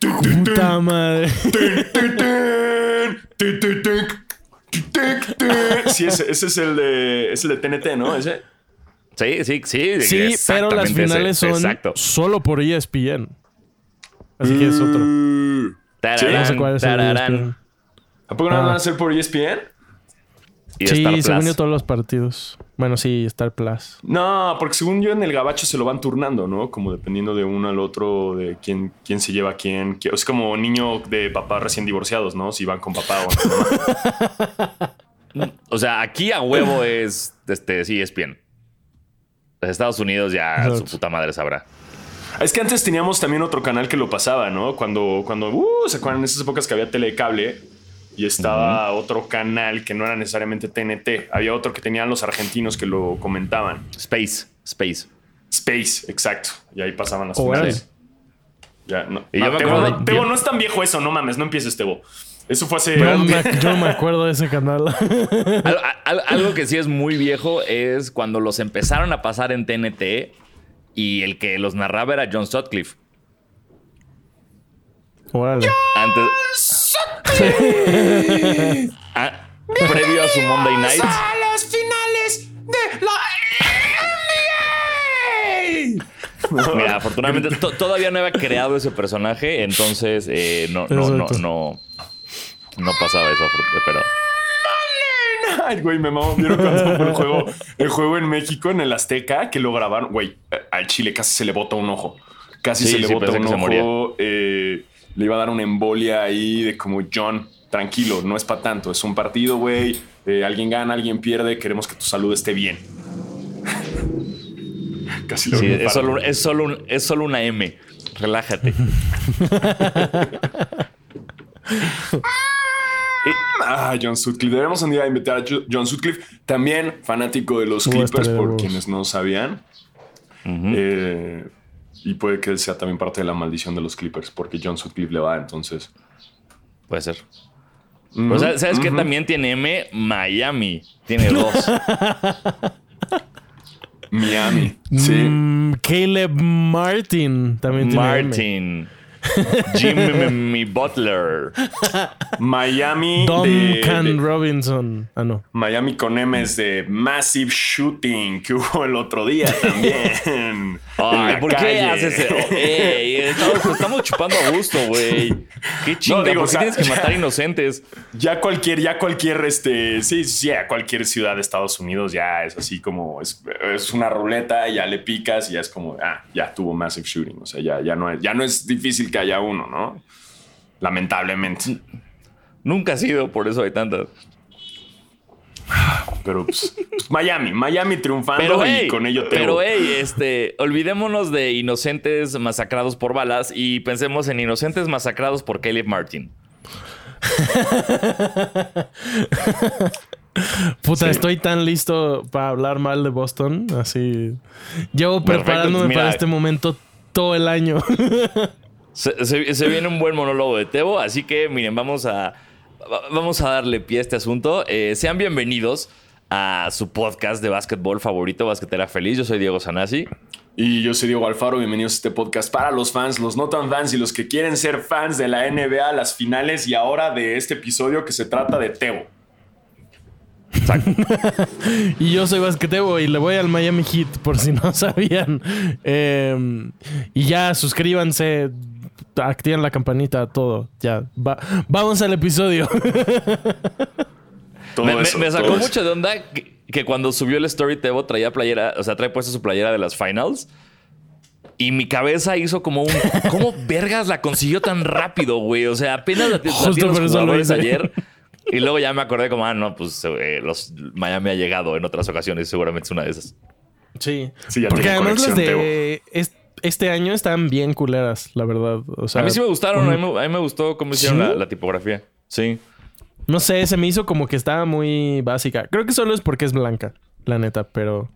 Puta madre. Sí, ese, ese es el de es el de TNT, ¿no? Ese. Sí, sí, sí. Sí, pero las finales ese. son Exacto. solo por ESPN. Así que es otro. Tararán, No sé cuál es el de E tararán. ¿A poco no van Ah. a hacer por ESPN? Y Sí, Star según yo todos los partidos. Bueno, sí, Star Plus. No, porque según yo en el gabacho se lo van turnando, ¿no? Como dependiendo de uno al otro, de quién, quién se lleva a quién. Qui- Es como niño de papás recién divorciados, ¿no? Si van con papá o no. O sea, aquí a huevo es este, sí, es bien. Los Estados Unidos ya Exacto. su puta madre sabrá. Es que antes teníamos también otro canal que lo pasaba, ¿no? Cuando, cuando, uh, ¿se acuerdan en esas épocas que había telecable? Y estaba otro canal que no era necesariamente TNT. Había otro que tenían los argentinos que lo comentaban. Space, Space. Space, exacto. Y ahí pasaban las Órale. finales. Ya, no. Y yo No, Tebo, no, de- Tebo, no es tan viejo eso, no mames, no empieces, Tebo. Eso fue hace. Yo me, yo me acuerdo de ese canal. Al- al- algo que sí es muy viejo es cuando los empezaron a pasar en TNT y el que los narraba era John Sutcliffe. Órale. Antes. Ah, previo a su Monday Night. las finales de la Mira, afortunadamente to- todavía no había creado ese personaje, entonces eh, no, no, no, no, no pasaba eso, pero. Ay, güey, me mamó. ¿Vieron cuando fue el juego, el juego en México, en el Azteca, que lo grabaron? Güey, al Chile casi se le bota un ojo. Casi Sí, se le sí, bota un ojo. eh, le iba a dar una embolia ahí de como John. Tranquilo, no es para tanto. Es un partido, güey. eh, alguien gana, alguien pierde. Queremos que tu salud esté bien. casi lo Sí, es, solo, es, solo un- es solo una M. Relájate. Ah, John Sutcliffe. Debemos un día invitar a Jo- John Sutcliffe, también fanático de los Uh, Clippers, por quienes no sabían. Eh, y puede que él sea también parte de la maldición de los Clippers, porque John Sutcliffe le va, entonces. Puede ser. Pero ¿sabes, ¿sabes qué también tiene M? Miami. Tiene dos. Miami. Sí. Mm, Caleb Martin también tiene M. Martin. Jimmy Butler. Miami. Duncan de- Robinson. Ah, no. Miami con M's de Massive Shooting que hubo el otro día también. En Ay, la ¿por qué haces eso? Ey, estamos, estamos chupando a gusto, güey. Qué chinga, digo, ¿por qué o sea, tienes que ya. matar inocentes? Ya cualquier, ya cualquier, este, sí, sí, a cualquier ciudad de Estados Unidos ya es así como, es, es una ruleta, ya le picas y ya es como, ah, ya tuvo massive shooting. O sea, ya, ya, no, es, ya no es difícil que haya uno, ¿no? Lamentablemente. Nunca ha sido, por eso hay tantas. Pero pues, pues, Miami, Miami triunfando Pero, y hey, con ello te pero hey, este, olvidémonos de inocentes masacrados por balas y pensemos en inocentes masacrados por Caleb Martin. Puta, Sí. estoy tan listo para hablar mal de Boston. Así. Llevo Perfecto, preparándome mira. para este momento todo el año. Se, se- se viene un buen monólogo de Tebo, así que miren, vamos a, va- vamos a darle pie a este asunto. Eh, sean bienvenidos a su podcast de básquetbol favorito, Basquetera Feliz. Yo soy Diego Sanasi. Y yo soy Diego Alfaro, bienvenidos a este podcast para los fans, los no tan fans y los que quieren ser fans de la NBA, las finales y ahora de este episodio que se trata de Tebo. y yo soy basquetebo y le voy al Miami Heat, por si no sabían. Eh, y ya, suscríbanse, activen la campanita, todo. Ya, va- vamos al episodio. Todo Me, me- eso, me sacó todo eso. mucho de onda que, que cuando subió el story Tebo traía playera, o sea, trae puesta su playera de las finals. Y mi cabeza hizo como un. ¿Cómo vergas la consiguió tan rápido, güey? O sea, apenas la, la Justo tienen por los eso lo hice. ayer. Y luego ya me acordé como, ah, no, pues eh, los Miami ha llegado en otras ocasiones. Seguramente es una de esas. Sí. Sí, ya Porque además las conexión, de este año están bien culeras, la verdad. O sea, a mí sí me gustaron. A mí, me- a mí me gustó cómo hicieron ¿Sí? la, la tipografía. Sí. no sé, se me hizo como que estaba muy básica. Creo que solo es porque es blanca, la neta, pero.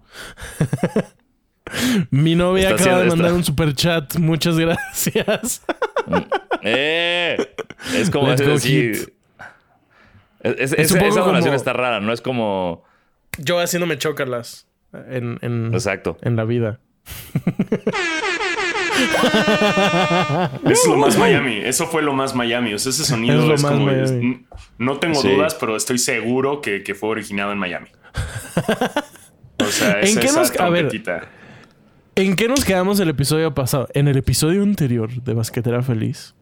Mi novia Está acaba de mandar esta- un super chat. Muchas gracias. ¡Eh! Es como es decir. Es- es- Es esa- donación como- está rara, no es como. Yo haciéndome chocarlas en, en, Exacto. en la vida. Eso es lo más Miami. Eso fue lo más Miami. O sea, ese sonido Es lo es, más como. Miami. es- n- no tengo Sí. dudas, pero estoy seguro que, que fue originado en Miami. O sea, ¿En es qué esa nos- a ver, trompetita. ¿En qué nos quedamos el episodio pasado? En el episodio anterior de Basquetera Feliz.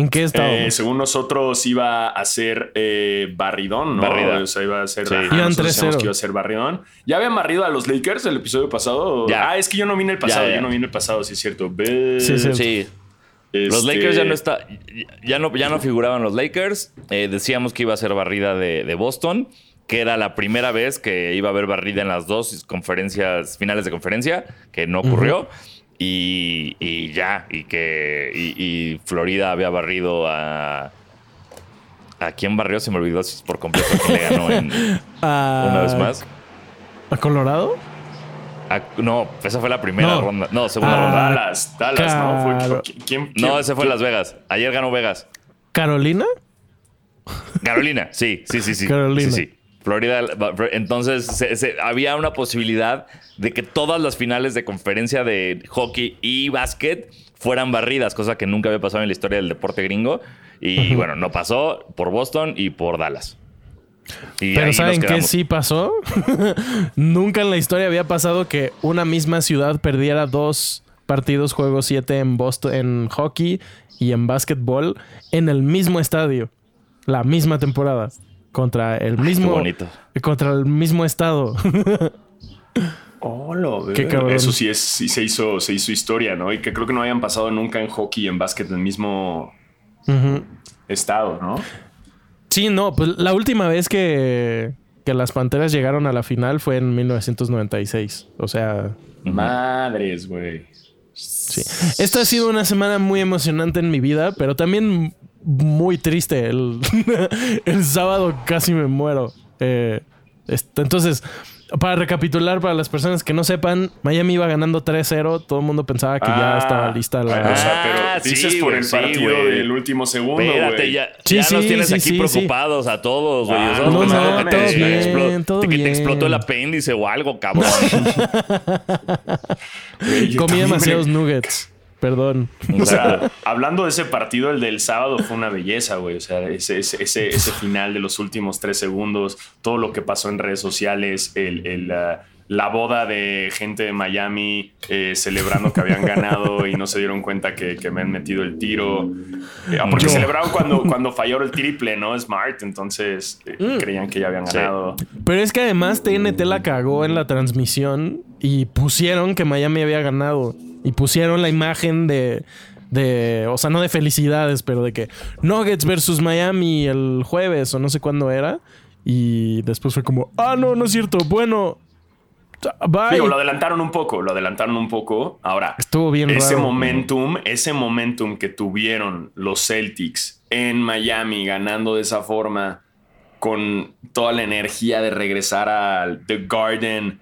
¿En qué estábamos? Eh, según nosotros iba a ser eh, barridón, ¿no? Barrida. O sea, iba a ser... Sí. ajá, Iban nosotros 3-0. decíamos que iba a ser barridón. ¿Ya habían barrido a los Lakers el episodio pasado? Ya. Ah, es que yo no vine el pasado. Ya, ya. Yo no vine el pasado, sí es cierto. Sí, sí. Sí. Los este, Lakers ya no está, ya no, ya no figuraban los Lakers. Eh, decíamos que iba a ser barrida de, de Boston, que era la primera vez que iba a haber barrida en las dos conferencias, finales de conferencia, que no ocurrió. Y, y ya, y que y, y Florida había barrido a. ¿A quién barrió? Se me olvidó por completo quién le ganó en- ¿A- una vez más. ¿A Colorado? A- no, esa fue la primera No. ronda. No, segunda Ah, ronda. Dallas, Dallas, ¿no? Fue- claro. ¿quién- quién- No, ese fue quién- Las Vegas. Ayer ganó Vegas. ¿Carolina? Carolina, sí, sí, sí, sí. Carolina. Sí, sí. Florida, entonces se- se- había una posibilidad de que todas las finales de conferencia de hockey y básquet fueran barridas, cosa que nunca había pasado en la historia del deporte gringo. Y bueno, no pasó por Boston y por Dallas. Y Pero ¿saben qué sí pasó? Nunca en la historia había pasado que una misma ciudad perdiera dos partidos juego 7 en Boston en hockey y en básquetbol en el mismo estadio, la misma temporada contra el mismo bonito. contra el mismo estado. Oh, lo veo. Qué cabrón. Eso sí, es, sí se, hizo, se hizo historia, ¿no? Y que creo que no hayan pasado nunca en hockey y en básquet en el mismo estado, ¿no? Sí, no, pues la última vez que, que las Panteras llegaron a la final fue en 1996. O sea, Madres, güey. sí. Esta ha sido una semana muy emocionante en mi vida, pero también muy triste. El, el sábado casi me muero. Eh, entonces, para recapitular, para las personas que no sepan, Miami iba ganando 3-0. Todo el mundo pensaba que ya Ah, estaba lista la... O sea, pero Ah, dices sí, por el sí, partido güey. del último segundo, Espérate, ya, Sí, ya nos sí, tienes sí, aquí sí, preocupados a todos, güey. Ah, no, no, que, todo te bien, explo- todo que te bien. explotó el apéndice o algo, cabrón. Comí demasiados me- nuggets. Perdón. O sea, hablando de ese partido, el del sábado fue una belleza, güey. O sea, ese, ese, ese, ese final de los últimos tres segundos, todo lo que pasó en redes sociales, el, el, la boda de gente de Miami eh, celebrando que habían ganado y no se dieron cuenta que, que me han metido el tiro. Eh, ah, porque Yo. celebraron cuando, cuando falló el triple, ¿no? Smart, entonces eh, creían que ya habían Sí. ganado. Pero es que además TNT la cagó en la transmisión y pusieron que Miami había ganado. Y pusieron la imagen de, de, o sea, no de felicidades, pero de que Nuggets versus Miami el jueves o no sé cuándo era. Y después fue como, ah, no, no es cierto. Bueno, bye. Digo, lo adelantaron un poco, lo adelantaron un poco. Ahora, Estuvo bien ese raro. momentum, ese momentum que tuvieron los Celtics en Miami ganando de esa forma con toda la energía de regresar al The Garden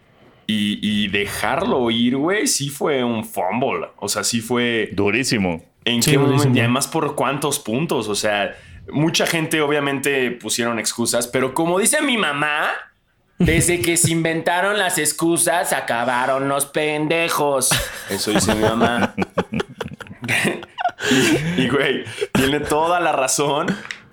y, y dejarlo ir, güey, sí fue un fumble. O sea, sí fue Durísimo. en Sí, qué momento y además por cuántos puntos. O sea, mucha gente obviamente pusieron excusas, pero como dice mi mamá, desde que se inventaron las excusas, acabaron los pendejos. Eso dice mi mamá. y, y, güey, tiene toda la razón.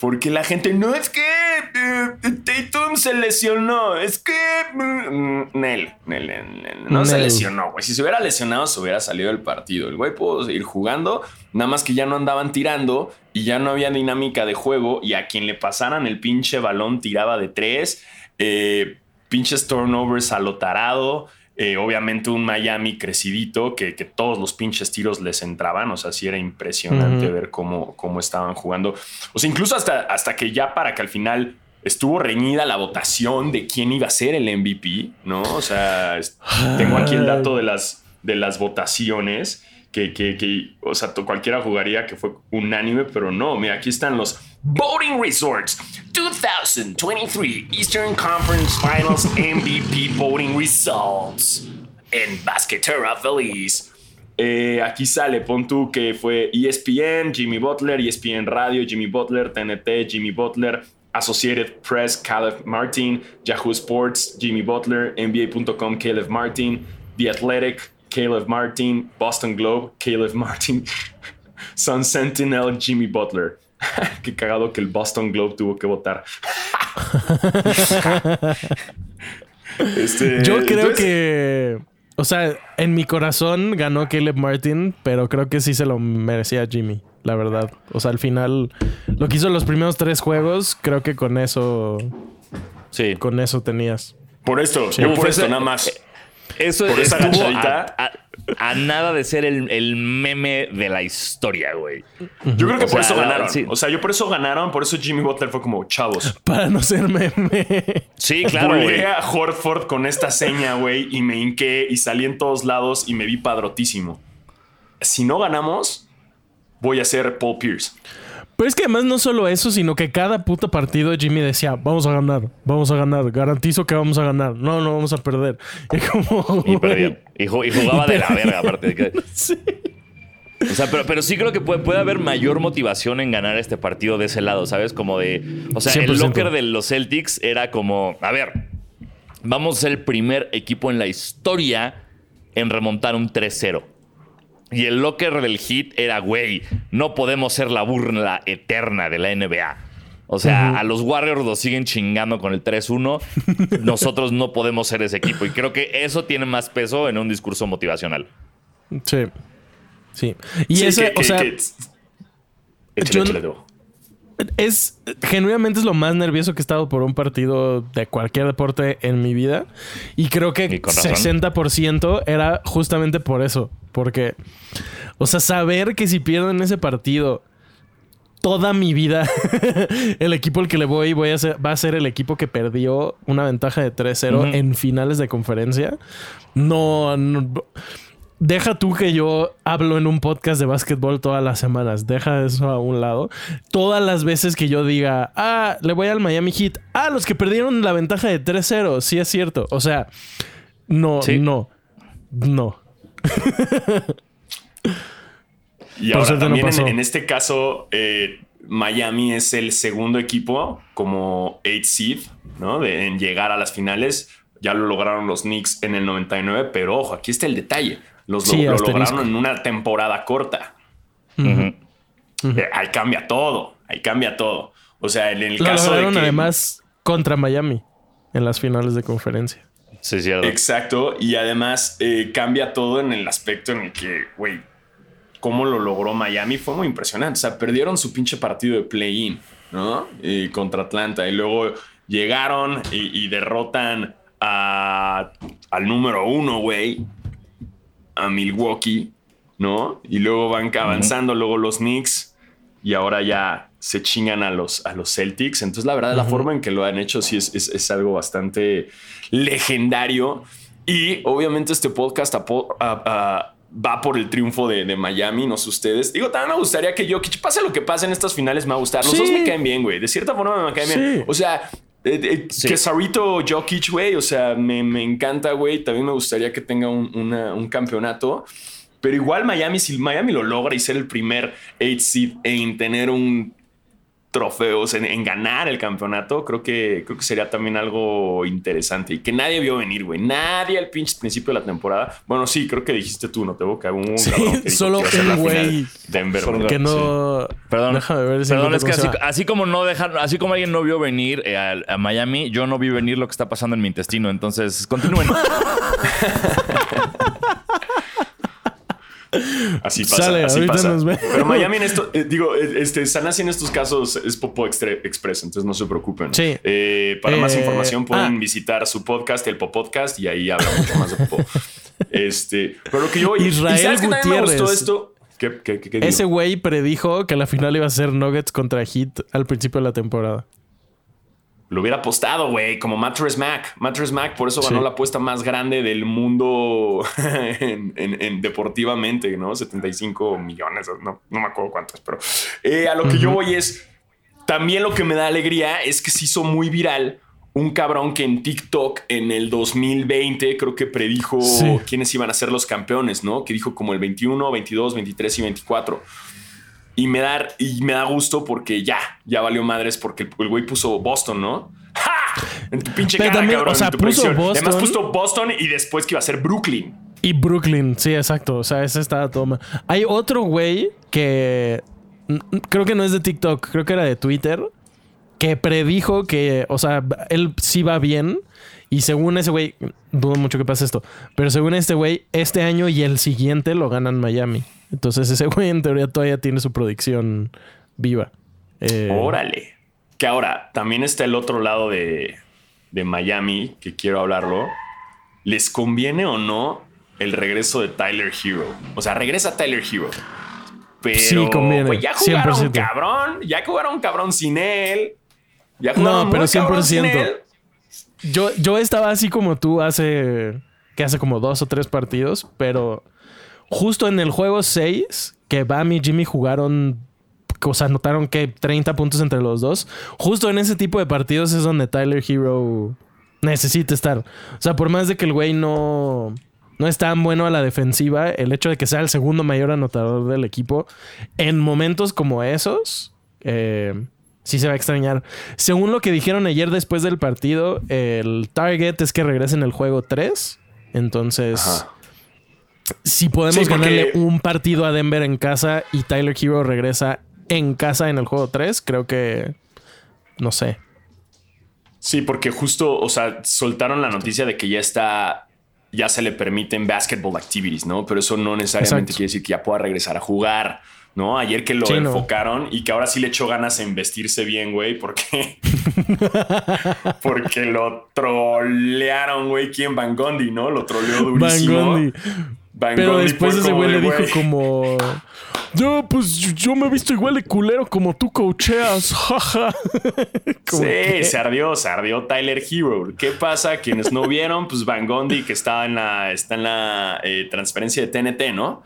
Porque la gente, no es que eh, Tatum se lesionó, es que mm, Nel, Nel, Nel, Nel, no se lesionó, güey. Si se hubiera lesionado, se hubiera salido del partido. El güey pudo seguir jugando, nada más que ya no andaban tirando y ya no había dinámica de juego. Y a quien le pasaran el pinche balón tiraba de tres, eh, pinches turnovers a lo tarado. Eh, obviamente un Miami crecidito que, que, todos los pinches tiros les entraban. O sea, sí era impresionante ver cómo, cómo estaban jugando. O sea, incluso hasta, hasta que ya para que al final estuvo reñida la votación de quién iba a ser el MVP, ¿no? O sea, tengo aquí el dato de las, de las votaciones. Que, que, que, o sea, cualquiera jugaría que fue unánime, pero no. Mira, aquí están los Voting Resorts 2023 Eastern Conference Finals MVP Voting Results en Basquetera Feliz. Eh, aquí sale, pon tú que fue ESPN, Jimmy Butler, ESPN Radio, Jimmy Butler, TNT, Jimmy Butler, Associated Press, Caleb Martin, Yahoo Sports, Jimmy Butler, NBA.com, Caleb Martin, The Athletic, Caleb Martin, Boston Globe, Caleb Martin, Sun Sentinel, Jimmy Butler. Qué cagado que el Boston Globe tuvo que votar. este, Yo creo que. O sea, en mi corazón ganó Caleb Martin, pero creo que sí se lo merecía Jimmy, la verdad. O sea, al final, lo que hizo los primeros tres juegos, creo que con eso. Sí. Con eso tenías. Por esto, yo por esto nada más. Eso por esa a, a, nada de ser el, meme de la historia, güey. Yo creo que por eso ganaron. O sea, yo por eso ganaron, por eso Jimmy Butler fue como chavos. Para no ser meme. Sí, claro. Volví a Horford con esta seña, güey, y me hinqué y salí en todos lados y me vi padrotísimo. Si no ganamos, voy a ser Paul Pierce. Pero es que además no solo eso, sino que cada puto partido Jimmy decía, vamos a ganar, vamos a ganar, garantizo que vamos a ganar, no, no vamos a perder. Y, como, y. Y, jugaba de la verga, aparte de que... sí. O sea, pero, pero sí creo que puede, puede, haber mayor motivación en ganar este partido de ese lado, ¿sabes? Como de... O sea, el locker de los Celtics era como, a ver, vamos a ser el primer equipo en la historia en remontar un 3-0. Y el locker del hit era, güey, no podemos ser la burla eterna de la NBA. O sea, a los Warriors los siguen chingando con el 3-1. Nosotros no podemos ser ese equipo. Y creo que eso tiene más peso en un discurso motivacional. Sí. Sí. Y ese, o sea. Es genuinamente es lo más nervioso que he estado por un partido de cualquier deporte en mi vida. Y creo que 60% era justamente por eso. Porque, o sea, saber que si pierden ese partido toda mi vida, el equipo al que le voy, voy a ser, va a ser el equipo que perdió una ventaja de 3-0 en finales de conferencia. No, Deja tú que yo hablo en un podcast de básquetbol todas las semanas. Deja eso a un lado. Todas las veces que yo diga, ah, le voy al Miami Heat. Ah, los que perdieron la ventaja de 3-0. Sí es cierto. O sea, no, no, no. y ahora también en, este caso, eh, Miami es el segundo equipo como 8 seed, ¿no? De, en llegar a las finales. Ya lo lograron los Knicks en el 99, pero ojo, aquí está el detalle. Los lo, lograron en una temporada corta. Eh, ahí cambia todo. Ahí cambia todo. O sea, en el caso de que, además contra Miami en las finales de conferencia. Sí, sí. Exacto. Y además eh, cambia todo en el aspecto en el que, güey, cómo lo logró Miami fue muy impresionante. O sea, perdieron su pinche partido de play-in, ¿no? Y contra Atlanta. Y luego llegaron y, derrotan a, al número uno, güey, a Milwaukee, ¿no? Y luego van avanzando, luego los Knicks. Y ahora ya se chingan a los, a los Celtics. Entonces, la verdad, la forma en que lo han hecho sí es, algo bastante legendario. Y obviamente este podcast va por el triunfo de, Miami, no sé ustedes. Digo, también me gustaría que yo, que pase lo que pase en estas finales, me va a gustar. Los dos me caen bien, güey. De cierta forma me caen bien. O sea, eh, eh, que Sarito Jokic, güey, o sea, me, encanta, güey. También me gustaría que tenga un, un campeonato. Pero igual Miami, si Miami lo logra y ser el primer 8 seed en tener un trofeos, en, ganar el campeonato, creo que, creo que sería también algo interesante y que nadie vio venir, güey. Nadie al pinche principio de la temporada. Bueno, sí, creo que dijiste tú, no te que un sí, solo un güey Denver, que no. Perdón, déjame ver perdón, es que así, como no dejar, así como alguien no vio venir eh, a, Miami, yo no vi venir lo que está pasando en mi intestino. Entonces, continúen. Así pasa, Sale, así pasa. Pero Miami en esto, eh, digo, eh, este, Sanasi en estos casos es Popo Express, entonces no se preocupen. Sí. Eh, para más información pueden ah. visitar su podcast, el Popodcast, y ahí habla mucho más de Popo. este, pero lo que yo... Israel ¿y sabes que me gustó esto? ¿Qué, qué, qué? Ese güey predijo que la final iba a ser Nuggets contra Heat al principio de la temporada. Lo hubiera apostado, güey, como Mattress Mac. Mattress Mac, por eso ganó Sí. la apuesta más grande del mundo en, en- en deportivamente, ¿no? 75 millones, no, no me acuerdo cuántos, pero eh, a lo que yo voy es, también lo que me da alegría es que se hizo muy viral un cabrón que en TikTok en el 2020 creo que predijo Sí. quiénes iban a ser los campeones, ¿no? Que dijo como el 21, 22, 23 y 24. Y me da, y me da gusto porque ya, ya valió madres porque el, güey puso Boston, ¿no? ¡Ja! En tu pinche Pero cara, también, cabrón, o sea, en tu puso predicción. Boston. Además puso Boston y después que iba a ser Brooklyn. Y Brooklyn, sí, exacto. O sea, ese estaba todo mal. Hay otro güey que creo que no es de TikTok, creo que era de Twitter, que predijo que, o sea, él sí va bien. Y según ese güey, dudo mucho que pase esto, pero según este güey, este año y el siguiente lo ganan Miami. Entonces ese güey en teoría todavía tiene su predicción viva. Eh, Órale. Que ahora también está el otro lado de, de Miami, que quiero hablarlo. ¿Les conviene o no el regreso de Tyler Hero? O sea, regresa Tyler Hero. Pero Sí, conviene, pues, ya jugaron 100%. cabrón, ya jugaron cabrón sin él. Ya No, pero muy cabrón sin 100%. él. Yo, yo estaba así como tú hace. que hace como dos o tres partidos, pero justo en el juego 6, que Bam y Jimmy jugaron. O sea, anotaron que 30 puntos entre los dos. Justo en ese tipo de partidos es donde Tyler Hero necesita estar. O sea, por más de que el güey no, no es tan bueno a la defensiva, el hecho de que sea el segundo mayor anotador del equipo, en momentos como esos, eh, sí se va a extrañar. Según lo que dijeron ayer después del partido, el target es que regrese en el juego 3. Entonces. Si podemos Sí, porque- ganarle un partido a Denver en casa y Tyler Hero regresa en casa en el juego 3, creo que... No sé. Sí, porque justo, o sea, soltaron la noticia de que ya está, ya se le permiten basketball activities, ¿no? Pero eso no necesariamente Exacto. quiere decir que ya pueda regresar a jugar, ¿no? Ayer que lo Sí, no. enfocaron y que ahora sí le echó ganas en vestirse bien, güey, porque, porque lo trolearon, güey, ¿quién? Van Gondi, ¿no? Lo troleó Van durísimo. Gondi. Van Pero después ese güey le dijo como... Yo, pues yo me he visto igual de culero como tú coacheas, jaja. Sí, que- se ardió, se ardió Tyler Hero. ¿Qué pasa? Quienes no vieron, pues Van Gondi, que estaba en la, está en la eh, transferencia de TNT, ¿no?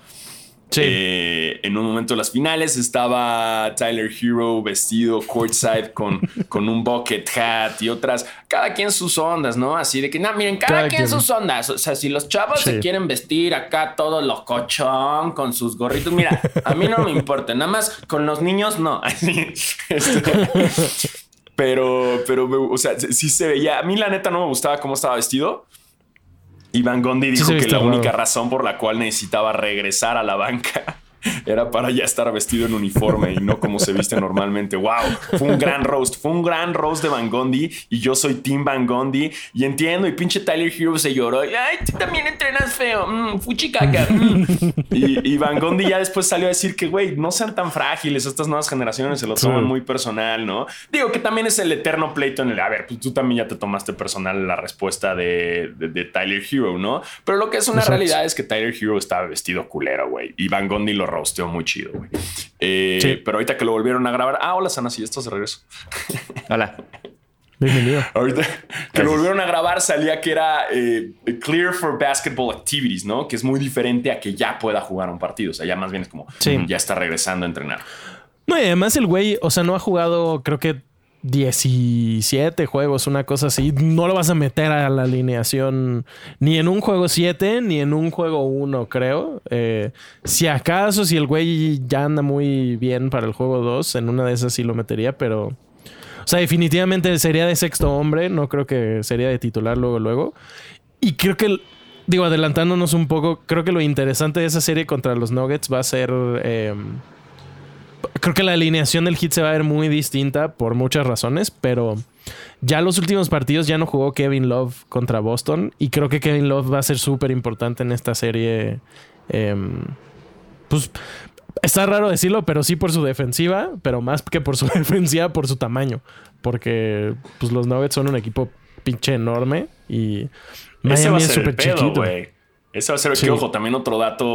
Sí. Eh, en un momento de las finales estaba Tyler Hero vestido courtside con, con un bucket hat y otras, cada quien sus ondas, ¿no? Así de que, no, miren, cada, Cada quien, quien. sus ondas. O sea, si los chavos Sí. se quieren vestir acá todo locochón con sus gorritos, mira, a mí no me importa, nada más con los niños no. Así, este, pero, pero, o sea, sí se veía. A mí, la neta, no me gustaba cómo estaba vestido. Y Van Gondi dijo que la única razón por la cual necesitaba regresar a la banca era para ya estar vestido en uniforme y no como se viste normalmente. Wow, fue un gran roast, fue un gran roast de Van Gondi y yo soy Team Van Gondi y entiendo. Y pinche Tyler Hero se lloró. Ay, tú también entrenas feo, mm, fuchicaca. mm". Y, y Van Gondi ya después salió a decir que, güey, no sean tan frágiles. Estas nuevas generaciones se lo toman muy personal, ¿no? Digo que también es el eterno pleito en el. A ver, pues tú también ya te tomaste personal la respuesta de, de- de Tyler Hero, ¿no? Pero lo que es una Exacto. realidad es que Tyler Hero estaba vestido culero, güey. Y Van Gondi lo rosteó muy chido, güey. Eh, Sí. Pero ahorita que lo volvieron a grabar. Ah, hola, Sana, sí, estás de regreso. Hola. Bienvenido. Ahorita que lo volvieron a grabar salía que era eh, clear for basketball activities, ¿no? Que es muy diferente a que ya pueda jugar un partido. O sea, ya más bien es como Sí. ya está regresando a entrenar. No, y además el güey, o sea, no ha jugado, creo que 17 juegos, una cosa así. No lo vas a meter a la alineación ni en un juego 7 ni en un juego 1, creo. Eh, si acaso, si el güey ya anda muy bien para el juego 2, en una de esas sí lo metería, pero. O sea, definitivamente sería de sexto hombre, no creo que sería de titular luego, luego. Y creo que, digo, adelantándonos un poco, creo que lo interesante de esa serie contra los Nuggets va a ser. em, creo que la alineación del hit se va a ver muy distinta por muchas razones, pero ya los últimos partidos ya no jugó Kevin Love contra Boston y creo que Kevin Love va a ser súper importante en esta serie. em, pues está raro decirlo, pero sí por su defensiva, pero más que por su defensiva, por su tamaño. Porque pues los Nuggets son un equipo pinche enorme y Ese va Miami a es ser el súper chiquito. Ese va a ser el Sí. que, ojo, también otro dato,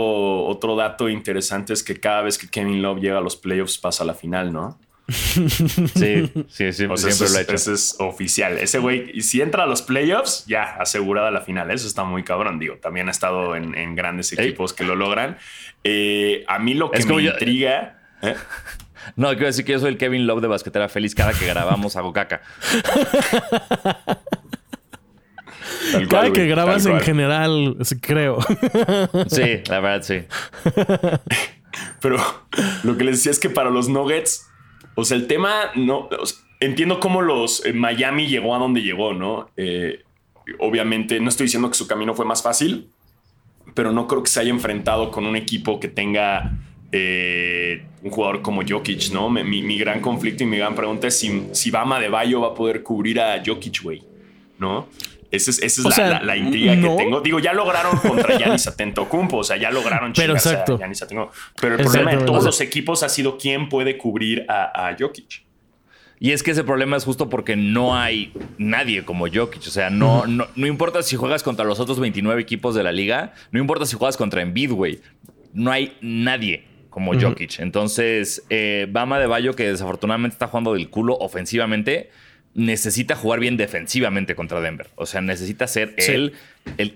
otro dato interesante es que cada vez que Kevin Love llega a los playoffs pasa a la final, ¿no? Sí, sí, sí, O sea, siempre eso, lo ha es, hecho. eso es oficial. Ese güey, si entra a los playoffs, ya asegurada la final. Eso está muy cabrón. Digo, también ha estado en, en grandes Ey. equipos que lo logran. Eh, a mí lo que Es me yo- intriga. ¿eh? No, quiero decir que yo soy el Kevin Love de Basquetera Feliz. Cada que grabamos hago caca. Tal Cada cual, que grabas tal en general, creo. Sí, la verdad, sí. Pero lo que les decía es que para los Nuggets, o sea, el tema no. o sea, entiendo cómo los eh, Miami llegó a donde llegó, ¿no? Eh, obviamente, no estoy diciendo que su camino fue más fácil, pero no creo que se haya enfrentado con un equipo que tenga eh, un jugador como Jokic, ¿no? Mi gran conflicto y mi gran pregunta es si, si Bama de Bayo va a poder cubrir a Jokic, güey, ¿no? Esa es, esa es O la, sea, la- la intriga no. que tengo. Digo, ya lograron contra Giannis Atentocumpo, o sea, ya lograron Pero chingarse a exacto. Giannis Antetokounmpo. Pero el problema de todos los equipos ha sido quién puede cubrir a, a Jokic. Y es que ese problema es justo porque no hay nadie como Jokic. O sea, no, no, no importa si juegas contra los otros 29 equipos de la liga, no importa si juegas contra Embiid, güey. No hay nadie como Jokic. Entonces, eh, Bama de Bayo, que desafortunadamente está jugando del culo ofensivamente, necesita jugar bien defensivamente contra Denver. O sea, necesita ser Sí. él.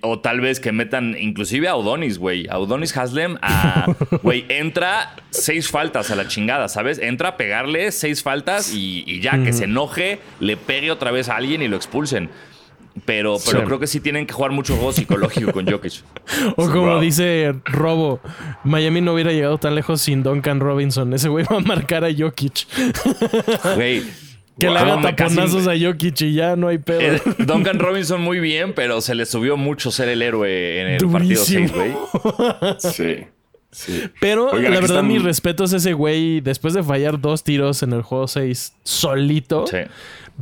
o tal vez que metan inclusive a Odonis, güey. A Odonis Haslem, a, güey, entra seis faltas a la chingada, ¿sabes? Entra a pegarle seis faltas y, y ya, que se enoje, le pegue otra vez a alguien y lo expulsen. Pero, pero Sí. creo que sí tienen que jugar mucho juego psicológico con Jokic. O como dice Robo, Miami no hubiera llegado tan lejos sin Duncan Robinson. Ese güey va a marcar a Jokic. Güey. Que le Wow, haga me casi- taponazos a Jokic y ya no hay pedo. Eh, Duncan Robinson muy bien, pero se le subió mucho ser el héroe en el partido Durísimo. 6, güey. Sí. Sí. Pero Oigan, la verdad, están- mis respetos a ese güey. Después de fallar dos tiros en el juego 6 solito, Sí.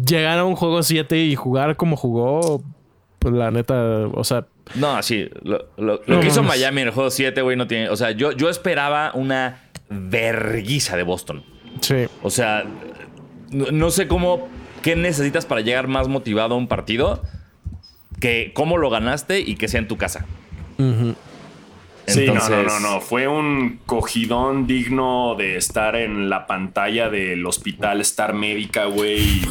llegar a un juego 7 y jugar como jugó, pues la neta, o sea, No, sí. Lo, lo- lo No que hizo. Miami en el juego 7, güey, no tiene. O sea, yo, yo esperaba una verguiza de Boston. sí. O sea, no, no sé cómo. ¿Qué necesitas para llegar más motivado a un partido? Que cómo lo ganaste y que sea en tu casa. Sí, no, no, no, no. Fue un cogidón digno de estar en la pantalla del hospital Star Médica, güey. Y,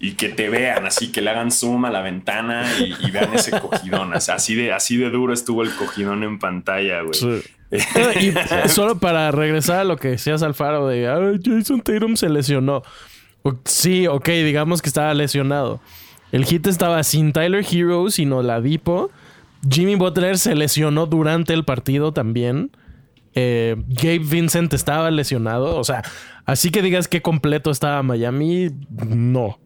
y que te vean, así que le hagan zoom a la ventana y, y vean ese cogidón. O sea, así de, así de duro estuvo el cogidón en pantalla, güey. Sí. Y solo para regresar a lo que decías Alfaro de "Ay, Jason Tatum se lesionó. O- Sí, ok, digamos que estaba lesionado. El hit estaba sin Tyler Hero, sino la Dipo. Jimmy Butler se lesionó durante el partido también. Eh, Gabe Vincent estaba lesionado. O sea, así que digas que completo estaba Miami, no.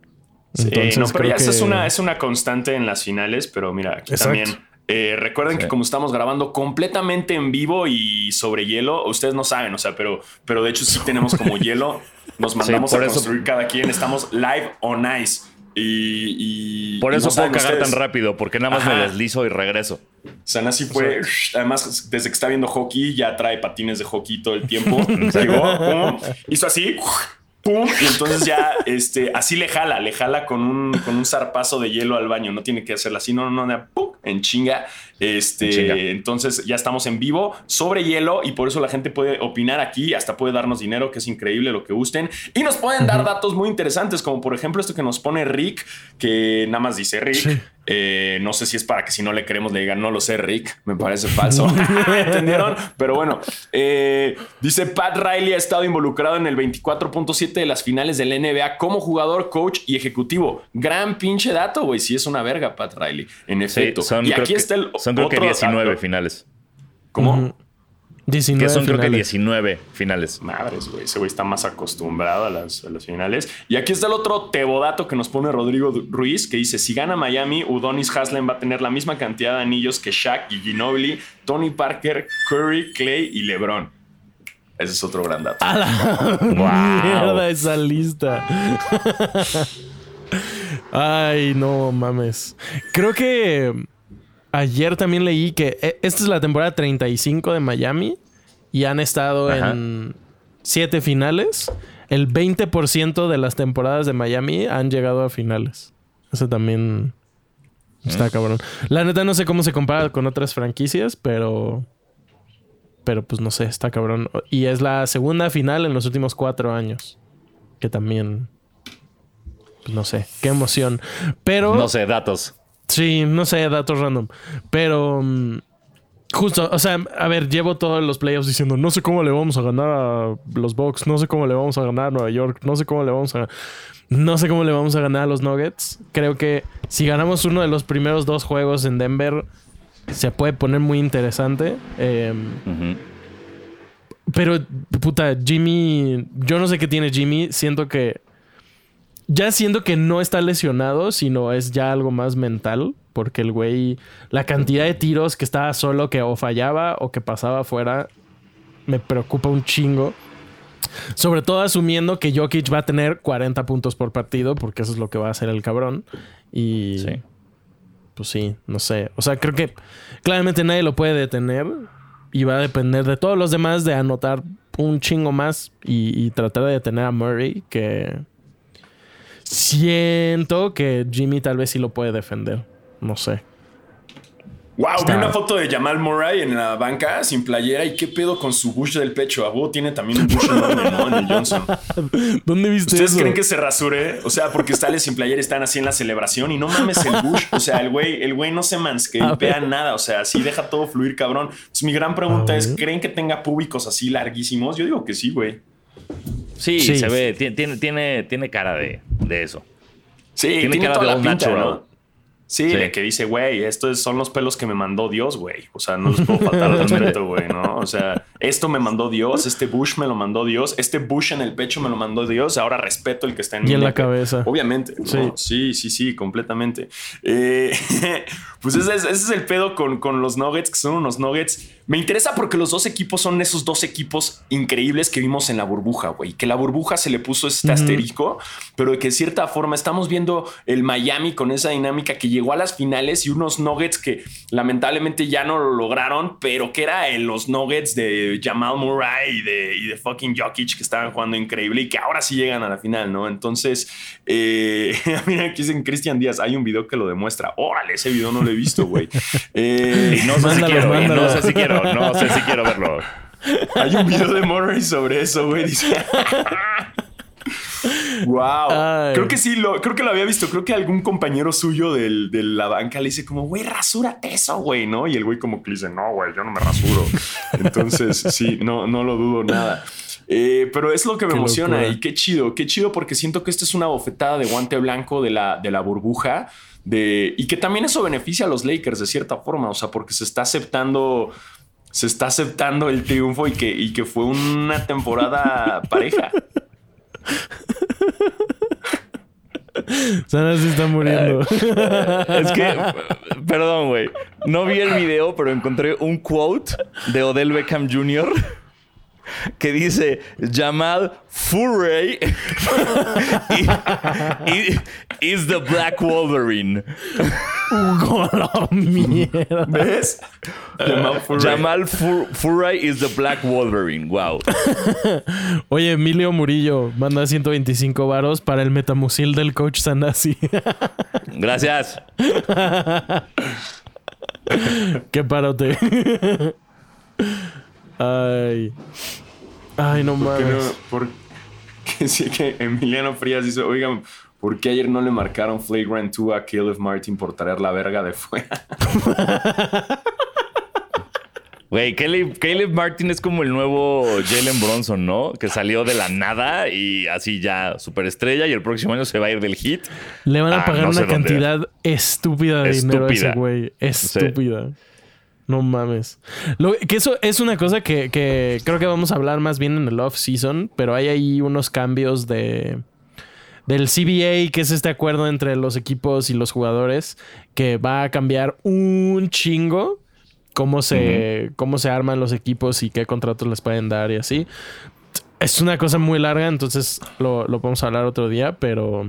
Sí, Entonces, no, pero ya que- es una, es una constante en las finales, pero mira, aquí Exacto. también. Eh, recuerden que como estamos grabando completamente en vivo y sobre hielo, ustedes no saben, o sea, pero, pero de hecho sí tenemos como hielo. Nos mandamos por a eso- construir cada quien. Estamos live on ice. Y, y- Por y eso no puedo cagar ustedes. tan rápido, porque nada más me deslizo y regreso. Sanasi fue, además, desde que está viendo hockey, ya trae patines de hockey todo el tiempo. Llegó, hizo así, pum, y entonces ya, este, así le jala, le jala con un, con un zarpazo de hielo al baño. No tiene que hacerlo así, no, no, no, pum, en chinga. Este, En chinga. entonces ya estamos en vivo sobre hielo y por eso la gente puede opinar aquí, hasta puede darnos dinero, que es increíble lo que gusten. Y nos pueden dar datos muy interesantes, como por ejemplo esto que nos pone Rick, que nada más dice Rick. Sí. Eh, no sé si es para que si no le queremos le digan, no lo sé, Rick. Me parece falso. ¿Entendieron? Pero bueno, eh, dice Pat Riley ha estado involucrado en el 24.7 de las finales del NBA como jugador, coach y ejecutivo. Gran pinche dato, güey. Sí, es una verga, Pat Riley. En Sí, efecto. son, y aquí que, está el. son creo que otro 19 dato. finales. ¿Cómo? 19 Que son creo que finales. 19 finales. Madres, güey. Ese güey está más acostumbrado a las, a las finales. Y aquí está el otro tebodato que nos pone Rodrigo Ruiz, que dice: si gana Miami, Udonis Haslem va a tener la misma cantidad de anillos que Shaq y Ginobili, Tony Parker, Curry, Clay y LeBron. Ese es otro gran dato. A la mierda esa lista. Ay, no mames. Creo que ayer también leí que eh, esta es la temporada 35 de Miami y han estado Ajá. en siete finales, el 20% de las temporadas de Miami han llegado a finales. Eso también está cabrón. La neta no sé cómo se compara con otras franquicias, pero... Pero pues no sé, está cabrón. Y es la segunda final en los últimos cuatro años. Que también... pues, no sé, qué emoción. Pero... No sé, datos. Sí, no sé, datos random. Pero mm, justo, o sea, a ver, llevo todos los playoffs diciendo, no sé cómo le vamos a ganar a los Bucks, no sé cómo le vamos a ganar a Nueva York, no sé cómo le vamos a no sé cómo le vamos a ganar a los Nuggets. Creo que si ganamos uno de los primeros dos juegos en Denver, se puede poner muy interesante. Eh, Ujú. pero, puta, Jimmy, yo no sé qué tiene Jimmy. Siento que. Ya siento que no está lesionado, sino es ya algo más mental. Porque el güey, la cantidad de tiros que estaba solo, que o fallaba o que pasaba afuera, me preocupa un chingo. Sobre todo asumiendo que Jokic va a tener 40 puntos por partido, porque eso es lo que va a hacer el cabrón. Y Sí. pues sí, no sé. O sea, creo que claramente nadie lo puede detener y va a depender de todos los demás de anotar un chingo más y, y tratar de detener a Murray, que siento que Jimmy tal vez sí lo puede defender. No sé. Wow, vi una foto de Jamal Murray en la banca sin playera y qué pedo con su bush del pecho. A huevo tiene también un bush enorme, ¿no? En el Johnson. ¿Dónde viste ¿Ustedes eso? creen que se rasure? O sea, porque sale sin playera y están así en la celebración y no mames el bush. O sea, el güey, el güey no se manscapea nada. O sea, así deja todo fluir, cabrón. Entonces, mi gran pregunta es. ¿creen que tenga públicos así larguísimos? Yo digo que sí, güey. Sí, Sí. se ve, ti- tiene, tiene, tiene cara de, de eso. Sí, Tiene tiene, cara toda de la all pinta, natural. ¿no? Sí, Sí. de que dice, güey, estos son los pelos que me mandó Dios, güey. O sea, no les puedo faltar al respeto, güey, ¿no? O sea, esto me mandó Dios, este bush me lo mandó Dios, este bush en el pecho me lo mandó Dios, ahora respeto el que está en Y mi en la cabeza. Obviamente, ¿no? Sí. sí, sí, sí, completamente. Eh, pues ese es, ese es el pedo con, con los Nuggets, que son unos Nuggets. Me interesa porque los dos equipos son esos dos equipos increíbles que vimos en la burbuja, güey. Que la burbuja se le puso este asterisco, pero de que de cierta forma estamos viendo el Miami con esa dinámica que llegó a las finales y unos Nuggets que lamentablemente ya no lo lograron, pero que era en los Nuggets de Jamal Murray y de, y de fucking Jokic que estaban jugando increíble y que ahora sí llegan a la final, ¿no? Entonces, eh, mira, aquí dicen Cristian Díaz, hay un video que lo demuestra. Órale, ese video no lo he visto, güey. Eh, No sé si quiero, no sé si quiero, no sé si quiero verlo. Hay un video de Murray sobre eso, güey. Dice. wow. Ay. Creo que sí, lo, creo que lo había visto. Creo que algún compañero suyo del- de la banca le dice como, güey, rasúrate eso, güey, ¿no? Y el güey como que le dice, no, güey, yo no me rasuro. Entonces, sí, no, no lo dudo nada. Eh, pero es lo que me Qué emociona locura. y qué chido, qué chido porque siento que esta es una bofetada de guante blanco de la, de la burbuja de, y que también eso beneficia a los Lakers de cierta forma, o sea, porque se está aceptando se está aceptando el triunfo y que, y que fue una temporada pareja. Sana se está muriendo. Es que, perdón, güey. No vi el video, pero encontré un quote de Odell Beckham Jr. que dice Jamal Furray is the Black Wolverine. La mierda. ¿Ves? Jamal Furray. Jamal Fur- Furray is the Black Wolverine. Wow. Oye, Emilio Murillo manda 125 varos para el metamucil del coach Sanasi. Gracias. Qué parote. Ay. Ay, no no, mames. por- que sí que Emiliano Frías dice, oigan, ¿por qué ayer no le marcaron flagrant 2 a Caleb Martin por traer la verga de fuera? Güey, Caleb, Caleb Martin es como el nuevo Jalen Bronson, ¿no? Que salió de la nada y así ya superestrella y el próximo año se va a ir del hit. Le van a Ah, pagar no una cantidad estúpida de dinero a ese Estúpida. güey. Estúpida. No mames. Lo, que eso es una cosa que, que creo que vamos a hablar más bien en el off-season, pero hay ahí unos cambios de del CBA, que es este acuerdo entre los equipos y los jugadores, que va a cambiar un chingo cómo se, cómo se arman los equipos y qué contratos les pueden dar y así. Es una cosa muy larga, entonces lo, lo podemos hablar otro día, pero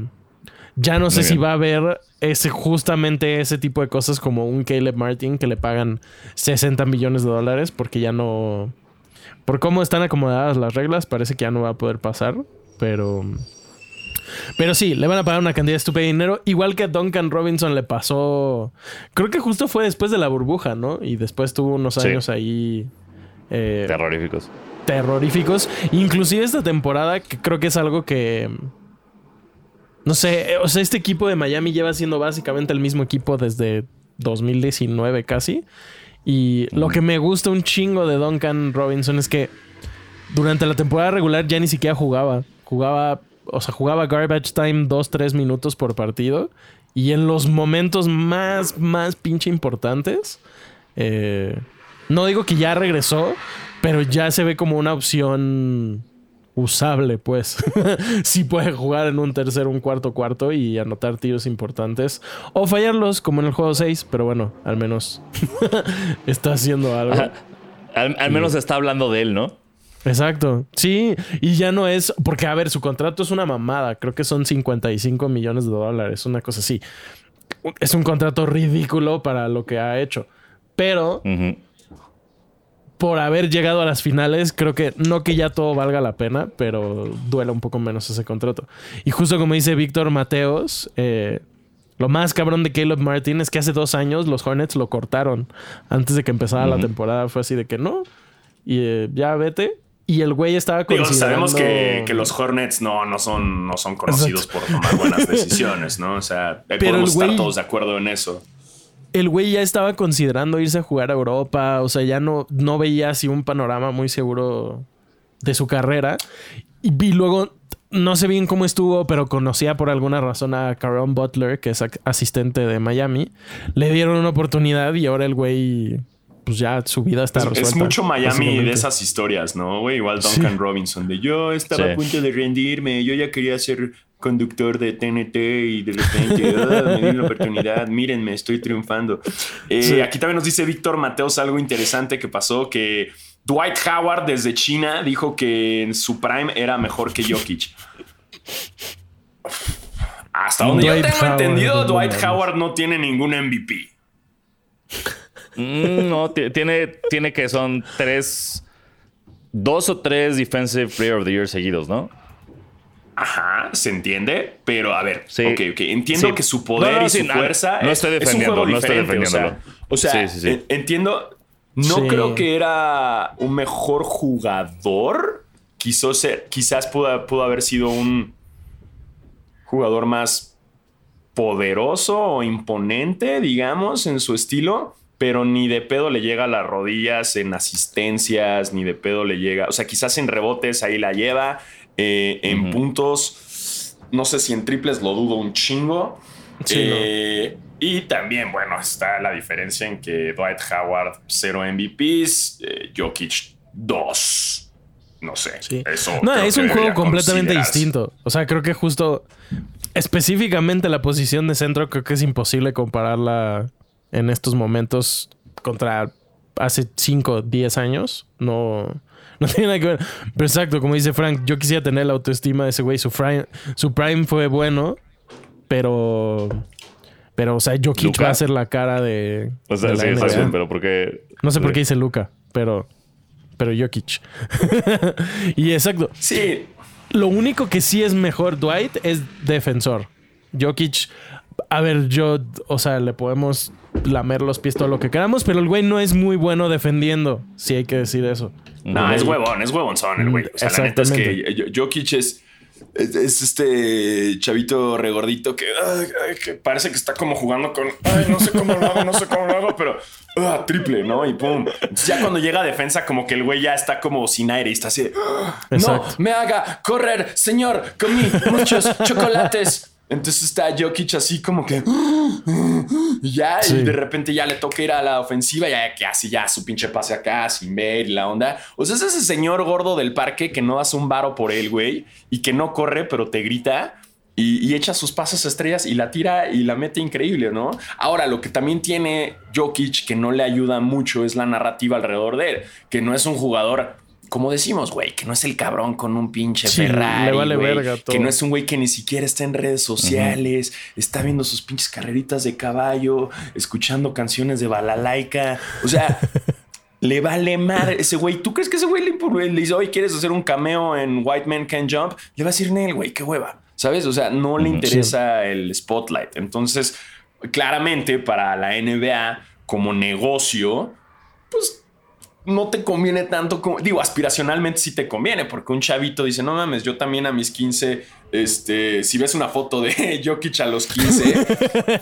ya no sé si va a haber ese, justamente ese tipo de cosas como un Caleb Martin que le pagan 60 millones de dólares porque ya no... por cómo están acomodadas las reglas, parece que ya no va a poder pasar. Pero. Pero sí, le van a pagar una cantidad estúpida de dinero. Igual que a Duncan Robinson le pasó. Creo que justo fue después de la burbuja, ¿no? Y después tuvo unos Sí. años ahí. eh, Terroríficos. terroríficos. Inclusive esta temporada, que creo que es algo que. No sé, eh, o sea, este equipo de Miami lleva siendo básicamente el mismo equipo desde 2019 casi. Y lo que me gusta un chingo de Duncan Robinson es que durante la temporada regular ya ni siquiera jugaba. Jugaba, o sea, jugaba garbage time 2-3 minutos por partido. Y en los momentos más, más pinche importantes, eh, no digo que ya regresó, pero ya se ve como una opción usable, pues. sí puede jugar en un tercer, un cuarto, cuarto y anotar tiros importantes. O fallarlos, como en el juego 6, pero bueno, al menos está haciendo algo. Ajá. Al, al menos está hablando de él, ¿no? Exacto. Sí, y ya no es. Porque, a ver, su contrato es una mamada. Creo que son 55 millones de dólares, una cosa así. Es un contrato ridículo para lo que ha hecho. Pero. Por haber llegado a las finales, creo que no que ya todo valga la pena, pero duela un poco menos ese contrato. Y justo como dice Víctor Mateos, eh, lo más cabrón de Caleb Martin es que hace dos años los Hornets lo cortaron antes de que empezara la temporada. Fue así de que no, y eh, ya vete. Y el güey estaba Digo, considerando... sabemos que, que los Hornets no, no, son, no son conocidos por tomar buenas decisiones, ¿no? O sea, podemos el güey- estar todos de acuerdo en eso. El güey ya estaba considerando irse a jugar a Europa. O sea, ya no, no veía así un panorama muy seguro de su carrera. Y, vi luego, no sé bien cómo estuvo, pero conocía por alguna razón a Caron Butler, que es asistente de Miami. Le dieron una oportunidad y ahora el güey, pues ya su vida está Es, resuelta. es mucho Miami de esas historias, ¿no? Güey, igual Duncan Sí. Robinson, de yo estaba Sí. a punto de rendirme, yo ya quería ser conductor de TNT y de repente ah, me dieron la oportunidad, mírenme, estoy triunfando. Eh, Sí. Aquí también nos dice Víctor Mateos algo interesante que pasó, que Dwight Howard desde China dijo que en su prime era mejor que Jokic. Hasta donde Dwight yo tengo Howard, entendido, Dwight. Howard no tiene ningún MVP. Mm, no, ti- tiene, tiene que son tres. Dos o tres Defensive Player of the Year seguidos, ¿no? Ajá, se entiende, pero a ver, Sí. ok, ok, entiendo Sí. que su poder No, no, y su sí, fuerza no es, estoy es un defendiendo, juego no estoy diferente, o sea, defendiéndolo. o sea, entiendo, no creo que era un mejor jugador, quiso ser, quizás pudo, pudo haber sido un jugador más poderoso o imponente, digamos, en su estilo, pero ni de pedo le llega a las rodillas en asistencias, ni de pedo le llega, o sea, quizás en rebotes ahí la lleva, eh, en puntos, no sé si en triples lo dudo un chingo. Sí, Eh, Y también, bueno, está la diferencia en que Dwight Howard, cero MVPs, eh, Jokic, dos. No sé. Sí. Eso No, es un juego completamente distinto. O sea, creo que justo específicamente la posición de centro creo que es imposible compararla en estos momentos contra hace 5, 10 años. No, no tiene nada que ver. Pero exacto, como dice Frank, yo quisiera tener la autoestima de ese güey. Su prime, su prime fue bueno, pero... Pero, o sea, Jokic va a ser la cara de, O sea, de la sí, está bien, pero porque. No sé por qué dice Luca, pero... Pero Jokic. y exacto. Sí, Lo único que sí es mejor Dwight es defensor. Jokic, a ver, yo, o sea, le podemos lamer los pies todo lo que queramos, pero el güey no es muy bueno defendiendo, si hay que decir eso. No, es huevón, es huevonzón el güey. O sea, la neta es que Exactamente. Yo- Jokic es, es, es este chavito regordito que, ay, ay, que parece que está como jugando con, ay, no sé cómo lo hago, no sé cómo lo hago, pero ah, triple, ¿no? Y pum. Entonces, ya cuando llega a defensa, como que el güey ya está como sin aire y está así, de, "Ah, no, me haga correr, señor, comí muchos chocolates. Entonces está Jokic así como que y ya, Sí. y de repente ya le toca ir a la ofensiva, ya que hace ya su pinche pase acá sin ver y la onda. O sea, es ese señor gordo del parque que no hace un varo por él, güey, y que no corre, pero te grita. Y, y echa sus pases estrellas y la tira y la mete increíble, ¿no? Ahora, lo que también tiene Jokic que no le ayuda mucho es la narrativa alrededor de él, que no es un jugador, como decimos, güey, que no es el cabrón con un pinche Sí, Ferrari, le vale güey, verga todo. que no es un güey que ni siquiera está en redes sociales, está viendo sus pinches carreritas de caballo, escuchando canciones de balalaika. O sea, le vale madre ese güey. ¿Tú crees que ese güey le, le dice, oye, ¿quieres hacer un cameo en White Man Can Jump? Le va a decir, Nel, güey, qué hueva. ¿Sabes? O sea, no le interesa el spotlight. Entonces, claramente para la NBA como negocio, pues no te conviene tanto como, digo, aspiracionalmente sí te conviene, porque un chavito dice, no mames, yo también a mis 15, este, si ves una foto de Jokic a los 15,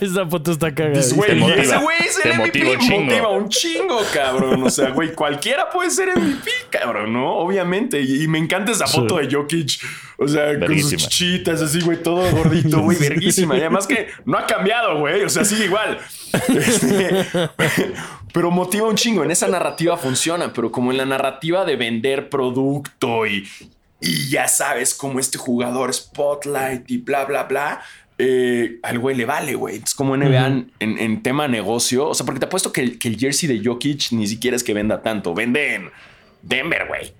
Esa foto está cagada. dices, güey, motiva. ese güey es el MVP, motiva un chingo. motiva un chingo, cabrón. O sea, güey, cualquiera puede ser MVP, cabrón, ¿no? Obviamente. Y, y me encanta esa Sí. foto de Jokic, o sea, con sus chichitas, así, güey, todo gordito, güey, verguísima. Y además que no ha cambiado, güey, o sea, sigue igual. Este, pero motiva un chingo. En esa narrativa funciona, pero como en la narrativa de vender producto y, y ya sabes cómo este jugador spotlight y bla, bla, bla. eh, al güey le vale, güey. Es como NBA en, en tema negocio. O sea, porque te apuesto que el, que el jersey de Jokic ni siquiera es que venda tanto. Vende en Denver, güey.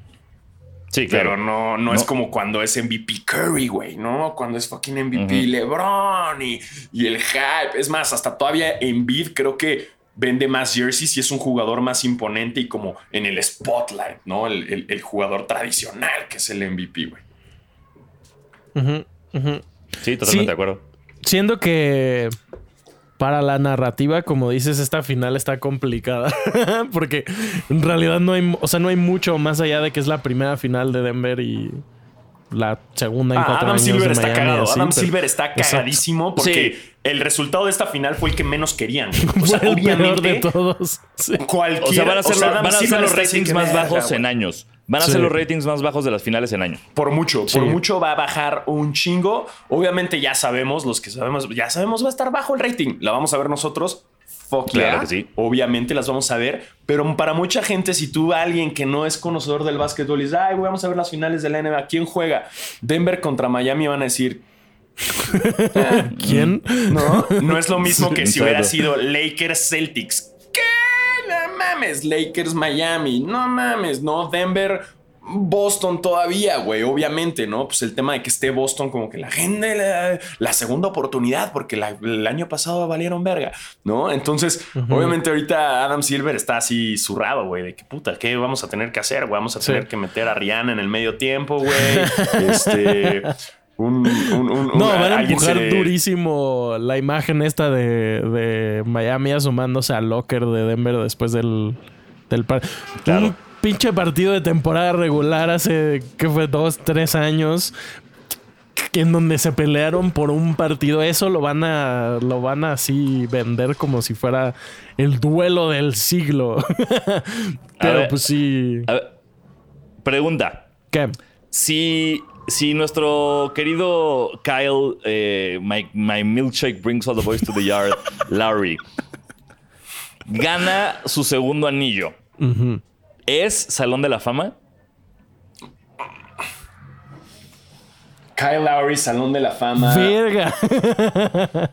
Sí, Pero claro. no, no, es como cuando es MVP Curry, güey, ¿no? Cuando es fucking MVP LeBron y, y el hype. Es más, hasta todavía Embiid creo que vende más jerseys y es un jugador más imponente y como en el spotlight, ¿no? El, el- el jugador tradicional que es el MVP, güey. Sí, totalmente Sí. de acuerdo. Siendo que para la narrativa, como dices, esta final está complicada. Porque en realidad no hay, o sea, no hay mucho más allá de que es la primera final de Denver y la segunda en Ah, cuatro Adam años Silver de está Miami, cagado. así, Adam pero- Silver está Exacto. cagadísimo porque Sí. el resultado de esta final fue el que menos querían. O sea, Fue el peor de obviamente, todos. Sí. cualquier. O sea, van a ser, o sea, los- van a ser ratings más verga, bajos en años. Van a Sí. ser los ratings más bajos de las finales en años. Por mucho, Sí. por mucho va a bajar un chingo. Obviamente ya sabemos, los que sabemos, ya sabemos va a estar bajo el rating. La vamos a ver nosotros. Fuck Claro yeah. que sí. Obviamente las vamos a ver. Pero para mucha gente, si tú alguien que no es conocedor del básquetbol y dices, ay, güey, vamos a ver las finales de la NBA, ¿quién juega? Denver contra Miami van a decir, ¿Quién? no, no es lo mismo que si hubiera sido Lakers Celtics. ¿Qué? No mames, Lakers Miami. No mames, no, Denver. Boston todavía, güey, obviamente, ¿no? Pues el tema de que esté Boston como que la gente, la, la segunda oportunidad, porque la- el año pasado valieron verga, ¿no? Entonces, obviamente ahorita Adam Silver está así zurrado, güey, de que puta, ¿qué vamos a tener que hacer? güey? Vamos a tener Sí. que meter a Rihanna en el medio tiempo, güey. este... Un, un- un- un- No, van a se empujar durísimo la imagen esta de, de Miami asomándose al locker de Denver después del, del par- Claro. Un pinche partido de temporada regular hace, ¿qué fue? Dos, tres años. que En donde se pelearon por un partido. Eso lo van a. Lo van a así vender como si fuera el duelo del siglo. Pero ver. pues sí. Ver, pregunta. ¿Qué? Si, si nuestro querido Kyle, eh, my, my milkshake brings all the boys to the yard, Larry, gana su segundo anillo, ¿es Salón de la Fama? Kyle Lowry, Salón de la Fama. Verga.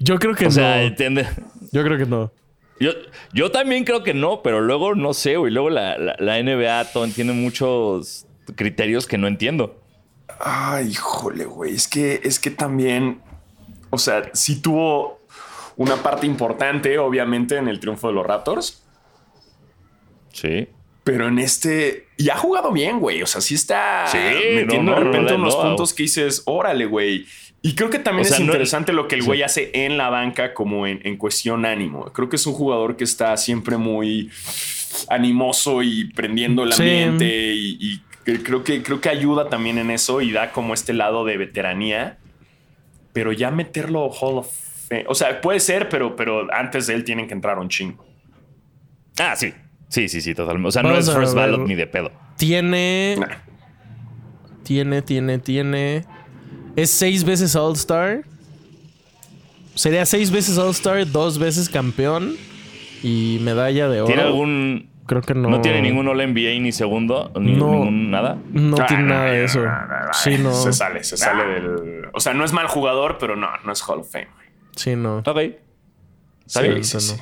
Yo creo que O no. sea, entiende. Yo creo que no. Yo, yo también creo que no, pero luego no sé, güey. Luego la, la- la NBA tiene muchos criterios que no entiendo. Ay, híjole, güey. Es que, es que también, o sea, sí tuvo una parte importante, obviamente, en el triunfo de los Raptors, Sí. pero en este, y ha jugado bien, güey. O sea, sí está Sí, metiendo no, no, de repente no, no, unos no. puntos que dices, órale, güey. Y creo que también O sea, es no- interesante lo que el güey hace en la banca como en, en cuestión ánimo. Creo que es un jugador que está siempre muy animoso y prendiendo el Sí. ambiente y, y que creo que creo que ayuda también en eso y da como este lado de veteranía. Pero ya meterlo Hall of Fame, o sea, puede ser, pero, pero antes de él tienen que entrar un chingo. Ah, sí. Sí, sí, sí, totalmente. O sea, no es first ballot ni de pedo. Tiene. Nah. Tiene, tiene, tiene. Es seis veces All-Star. Sería seis veces All-Star, dos veces campeón y medalla de oro. ¿Tiene algún. Creo que no. No, tiene ningún All NBA ni segundo, ni No. ningún nada? No Ah, tiene no, nada de eso. no, no, no, Sí, no. Se sale, se sale del. O sea, no es mal jugador, pero no, no es Hall of Fame. Sí, no. Ok. Sí, bien, sí, no. sí.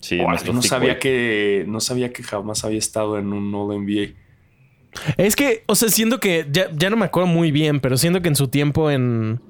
Sí, nuestro no sabía que no sabía que jamás había estado en un All NBA. Es que, o sea, siento que ya, ya no me acuerdo muy bien, pero siento que en su tiempo en,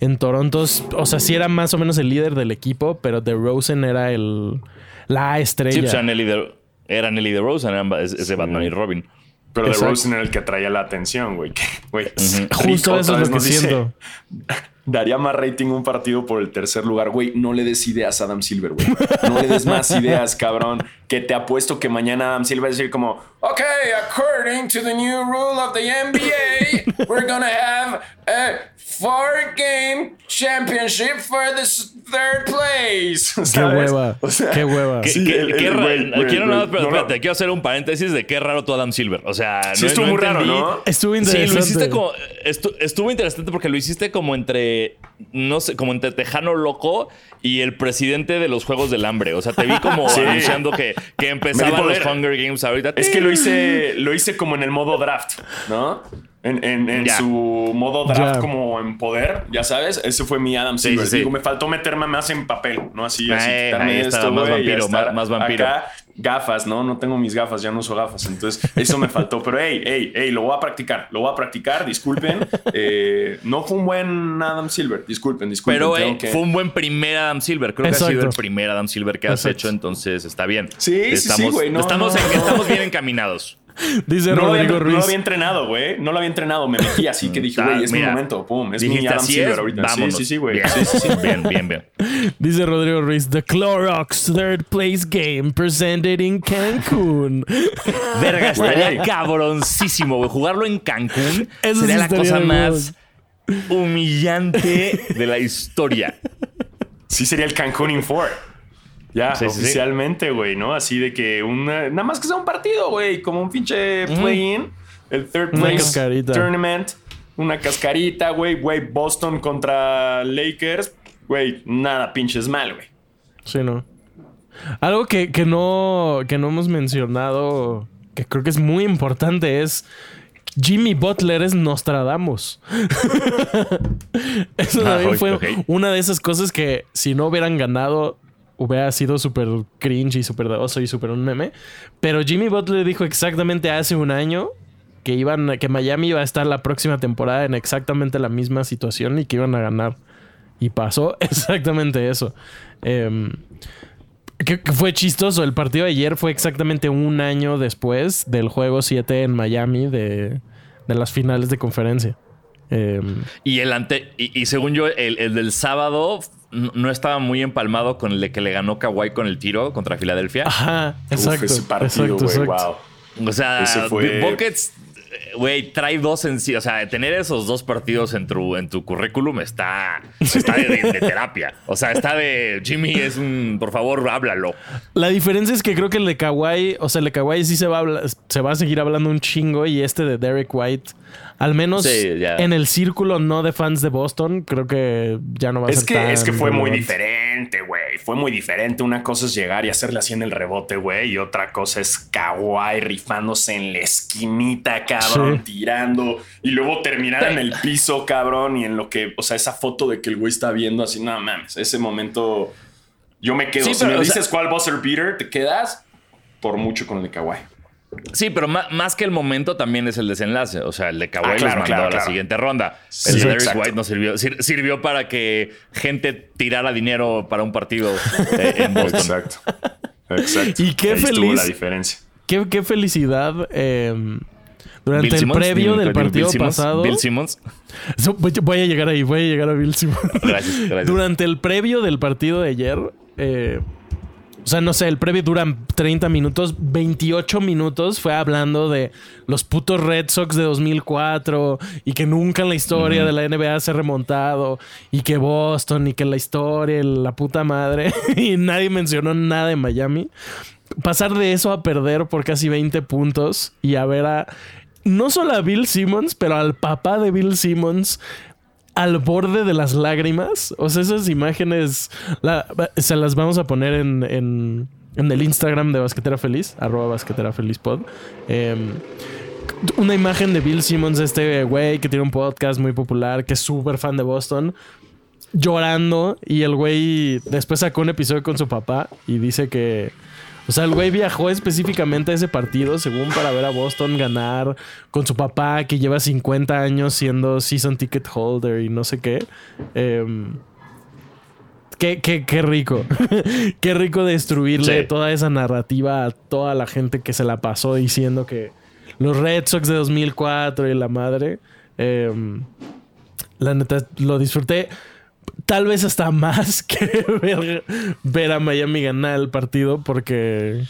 en Toronto, o sea, sí era más o menos el líder del equipo, pero DeRozan era el la Sí, estrella. pues, era Nelly de, era Nelly de Rosen, eran ese Batman y Robin. Pero de Rosen era el que atraía la atención, güey. Justo Rick eso es lo que nos dice, siento. Daría más rating un partido por el tercer lugar, güey. No le des ideas a Adam Silver, güey. No le des más ideas, cabrón. Que te apuesto que mañana Adam Silver va a decir como, ok, according to the new rule of the NBA, we're gonna have a four game championship for the third place. Qué hueva. O sea, qué hueva. Qué, Sí, qué- el- qué quiero pero no hacer un paréntesis de qué raro tu Adam Silver. O sea, Sí, no, estuvo no muy raro, entendí. ¿no? Estuvo Sí, interesante. lo hiciste como. estu- estuvo interesante porque lo hiciste como entre. No sé, como entre Tejano Loco y el presidente de los Juegos del Hambre. O sea, te vi como Sí. anunciando que, que empezaban los. Hunger Games ahorita. Es que lo hice, lo hice como en el modo draft, ¿no? En, en- en Ya. su modo draft Ya. como en poder, ya sabes. Ese fue mi Adam Sí, Silver. sí, sí. Digo, me faltó meterme más en papel, ¿no? Así, así Eh, quitarme estaba, esto, más vampiro, más- más vampiro. Acá, gafas, ¿no? No tengo mis gafas, ya no uso gafas. Entonces, eso me faltó. Pero, hey, hey, hey, lo voy a practicar. Lo voy a practicar, disculpen. Eh, no fue un buen Adam Silver. Disculpen, disculpen. Pero tengo eh, que- fue un buen primer Adam Silver. Creo que ha sido el primer Adam Silver que has Exacto. hecho, entonces está bien. Sí, sí, sí, estamos, güey, no, estamos, no, en- no. estamos bien encaminados. Dice No lo, había, Rodrigo no lo Ruiz. había entrenado, güey. No lo había entrenado. Me metí así que dije, Ah, güey, es mira, mi momento. Pum, es mi Adam Silver ahorita. vámonos. Sí, sí, sí, güey. Bien, Sí, sí, sí. bien, bien, bien. Dice Rodrigo Ruiz, The Clorox Third Place Game presented in Cancún. Verga, estaría cabroncísimo, güey. Jugarlo en Cancún Eso sería la cosa más humillante de la historia. Sí sería el Cancún Infor. Ya, Sí, oficialmente, güey, ¿no? Así de que una, nada más que sea un partido, güey, como un pinche play-in, el third Una place cascarita. tournament, una cascarita, güey, güey, Boston contra Lakers, güey, nada pinches mal, güey. Sí, ¿no? Algo que, que no, que no hemos mencionado, que creo que es muy importante, es Jimmy Butler es Nostradamus. Eso Ah, también ok, fue una de esas cosas que si no hubieran ganado hubiera sido súper cringe y súper oso y súper un meme. Pero Jimmy Butler dijo exactamente hace un año que iban que Miami iba a estar la próxima temporada en exactamente la misma situación y que iban a ganar. Y pasó exactamente eso. Em, que, fue chistoso. El partido de ayer fue exactamente un año después del juego 7 en Miami de, de las finales de conferencia. Em, Y el ante y, y según yo, el, el del sábado no estaba muy empalmado con el de que le ganó Kawhi con el tiro contra Filadelfia. ajá, Uf, exacto. ese partido, exacto, güey, exacto. wow. O sea, Ese fue- Buckets, güey, trae dos en sí. O sea, tener esos dos partidos en tu, en tu currículum está, está de, de- de terapia. O sea, está de Jimmy es un, por favor, háblalo. La diferencia es que creo que el de Kawhi, o sea, el de Kawhi sí se va a, se va a seguir hablando un chingo y este de Derek White, al menos Sí, en el círculo no de fans de Boston, creo que ya no va a Es ser que, tan es que fue muy diferente, güey. Fue muy diferente. Una cosa es llegar y hacerle así en el rebote, güey. Y otra cosa es Kawhi rifándose en la esquinita, cabrón, Sí. tirando. Y luego terminar en el piso, cabrón. Y en lo que, o sea, esa foto de que el güey está viendo así, no mames. Ese momento, yo me quedo. Sí, si pero, me sea- dices cuál buzzer beater, te quedas por mucho con el de Kawhi. Sí, pero más, que el momento también es el desenlace. O sea, el de Kawhi Ah, claro, mandó claro, a la claro. siguiente ronda. Sí, el de Derek exacto. White no sirvió. Sir- sirvió para que gente tirara dinero para un partido eh, en Boston. Exacto. Exacto. Y qué Ahí estuvo feliz. la diferencia. Qué, qué felicidad. eh, durante Bill el Simmons, previo Bill- del Bill partido Simmons, pasado. Bill Simmons. Voy a llegar ahí, voy a llegar a Bill Simmons. Gracias, gracias. Durante el previo del partido de ayer, eh, o sea, no sé, el previo dura 30 minutos, 28 minutos fue hablando de los putos Red Sox de 2004 y que nunca en la historia de la NBA se ha remontado y que Boston y que la historia, la puta madre y nadie mencionó nada de Miami. Pasar de eso a perder por casi 20 puntos y a ver a no solo a Bill Simmons, pero al papá de Bill Simmons al borde de las lágrimas. O sea, esas imágenes se las vamos a poner en, en, en el Instagram de Basquetera Feliz, arroba Basquetera Feliz Pod. Em, una imagen de Bill Simmons, este güey que tiene un podcast muy popular, que es súper fan de Boston. llorando y el güey después sacó un episodio con su papá y dice que... O sea, el güey viajó específicamente a ese partido, según para ver a Boston ganar con su papá, que lleva 50 años siendo season ticket holder y no sé qué. Em, qué, qué, qué rico. qué rico destruirle Sí. toda esa narrativa a toda la gente que se la pasó diciendo que los Red Sox de 2004 y la madre. Em, la neta, lo disfruté. Tal vez hasta más que ver, ver a Miami ganar el partido porque...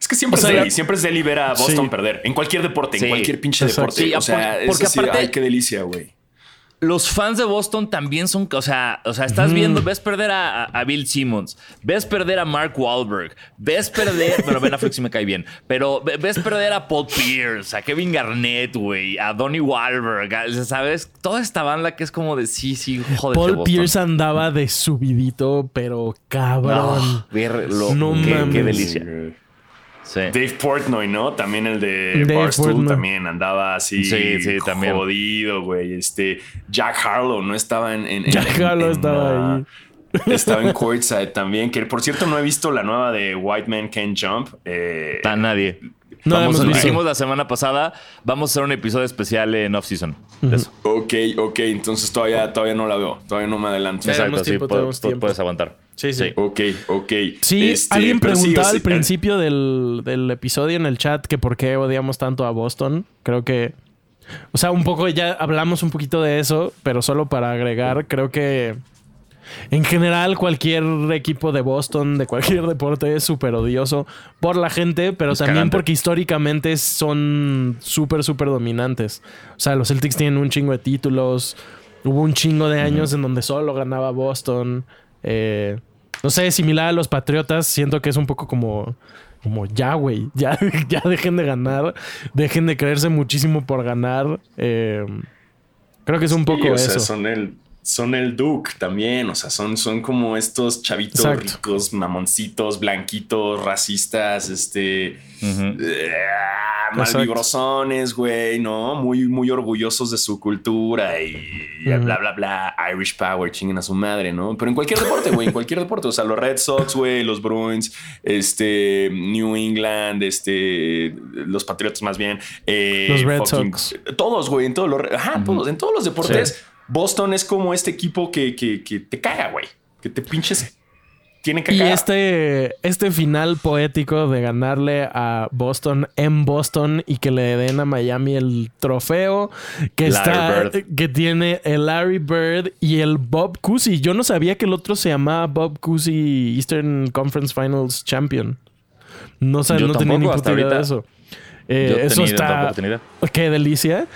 Es que siempre O sea, es deli, siempre es deli ver a Boston Sí. perder. En cualquier deporte, Sí. en cualquier pinche Exacto. deporte. Sí, o sea, porque- es porque así, aparte- ay, qué delicia, güey. Los fans de Boston también son, o sea, o sea, estás viendo, ves perder a, Bill Simmons, ves perder a Mark Wahlberg, ves perder, pero Ben Affleck sí me cae bien, pero ve- ves perder a Paul Pierce, a Kevin Garnett, güey, a Donnie Wahlberg, a- ¿sabes? Toda esta banda que es como de sí, sí, joder. Paul Pierce andaba de subidito, pero cabrón. ver lo, No qué, mames. qué delicia. Sí. Dave Portnoy, ¿no? También el de Dave Barstool Portnoy. también andaba así Sí, sí, también. jodido, güey. Este Jack Harlow no estaba en, en- en- Jack en- Harlow en, estaba ah, ahí. Estaba en courtside también, que por cierto no he visto la nueva de White Man Can't Jump. Eh, A nadie. No la vamos, hemos lo hicimos la semana pasada. Vamos a hacer un episodio especial en off-season. de eso. ok, ok, entonces todavía, todavía no la veo, todavía no me adelanto. Exacto, Tenemos sí, tiempo, pu- tenemos pu- tiempo. puedes aguantar. Sí, sí. Ok, ok. Sí, Este, alguien sí, preguntaba al principio del, del episodio en el chat que por qué odiamos tanto a Boston. Creo que. O sea, un poco ya hablamos un poquito de eso, pero solo para agregar, creo que. En general, cualquier equipo de Boston, de cualquier deporte, es súper odioso por la gente, pero Es también porque históricamente son súper, súper dominantes. O sea, los Celtics tienen un chingo de títulos. Hubo un chingo de años en donde solo ganaba Boston. Eh, no sé, similar a los Patriotas, siento que es un poco como, como ya, güey, ya, ya dejen de ganar, dejen de creerse muchísimo por ganar. Eh, creo que es un poco Sí, o sea, eso. son el, son el Duke también, o sea, son, son como estos chavitos Exacto. ricos, mamoncitos, blanquitos, racistas, este, eh, malvibrosones, güey, ¿no? Muy, muy orgullosos de su cultura y, bla, bla, bla, Irish Power, chinguen a su madre, ¿no? Pero en cualquier deporte, güey, en cualquier deporte, o sea, los Red Sox, güey, los Bruins, este, New England, este, los Patriotas más bien, eh, Los Red fucking- Sox. todos, güey, en todos los, ajá, todos, en todos los deportes. Boston es como este equipo que, que, que te caga, güey. Que te pinches. Tiene que Y cagar. este, este final poético de ganarle a Boston en Boston y que le den a Miami el trofeo que Larry está Bird. que tiene el Larry Bird y el Bob Cousy. Yo no sabía que el otro se llamaba Bob Cousy Eastern Conference Finals Champion. No, Yo no tenía ni puta idea de eso. Eh, eso está. Qué delicia.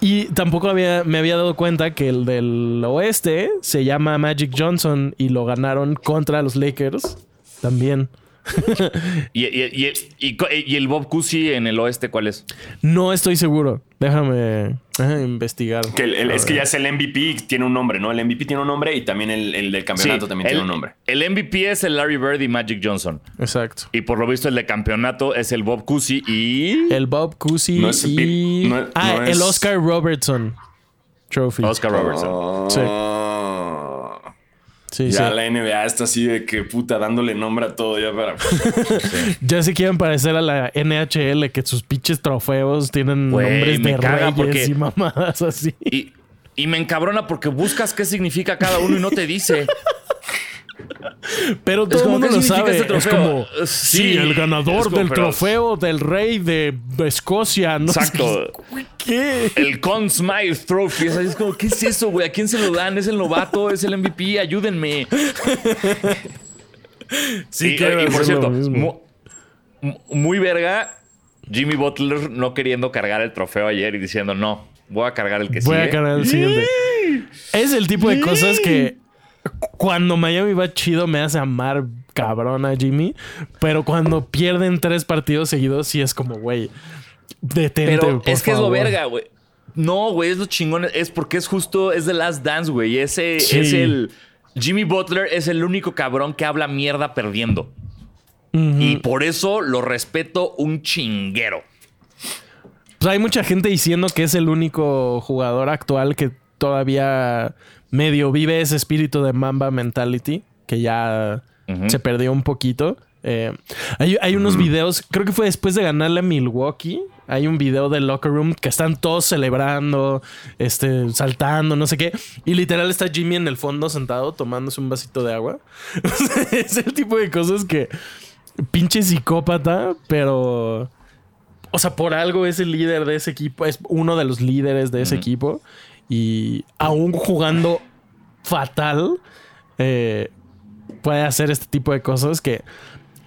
Y tampoco había, me había dado cuenta que el del oeste se llama Magic Johnson y lo ganaron contra los Lakers también. ¿Y, y, y, y- y el Bob Cousy en el oeste cuál es? No estoy seguro. Déjame, déjame investigar. Que el- el- A es que ya es el MVP, tiene un nombre, ¿no? El MVP tiene un nombre y también el, el del campeonato Sí, también el, tiene un nombre. El MVP es el Larry Bird y Magic Johnson. Exacto. Y por lo visto el de campeonato es el Bob Cousy y... El Bob Cousy No es el y... no- ah, no el es- Oscar Robertson Trophy. Oscar Robertson. Sí. Sí, ya sí. la NBA está así de que puta dándole nombre a todo ya para. Ya se quieren parecer a la NHL, que sus pinches trofeos tienen nombres de reyes porque- y mamadas así. Y, y me encabrona porque buscas qué significa cada uno y no te dice. Pero todo el mundo ¿qué lo sabe. este es trofeo? como, sí, sí, el ganador como, del trofeo del rey de Escocia. ¿no? Exacto. ¿Qué? El Conn Smythe Trophy. Es es como, ¿qué es eso, güey? ¿A quién se lo dan? ¿Es el novato? ¿Es el MVP? Ayúdenme. Sí, y, por cierto, muy verga, Jimmy Butler no queriendo cargar el trofeo ayer y diciendo, no, voy a cargar el que Voy sigue. a cargar el siguiente. Es el tipo de cosas que cuando Miami va chido me hace amar cabrón a Jimmy. Pero cuando pierden tres partidos seguidos, sí es como, güey, detente. Pero por es que es lo verga, güey. No, güey, es lo chingón. Es porque es justo, es The Last Dance, güey. Ese Sí. es el. Jimmy Butler es el único cabrón que habla mierda perdiendo. Y por eso lo respeto un chinguero. Pues hay mucha gente diciendo que es el único jugador actual que todavía medio vive ese espíritu de Mamba Mentality que ya se perdió un poquito. Eh, hay, hay, unos videos, creo que fue después de ganarle a Milwaukee. Hay un video del locker room que están todos celebrando, este, saltando, no sé qué. Y literal está Jimmy en el fondo sentado tomándose un vasito de agua. es el tipo de cosas que pinche psicópata, pero... O sea, por algo es el líder de ese equipo, es uno de los líderes de ese equipo. Y aún jugando fatal, eh, puede hacer este tipo de cosas que...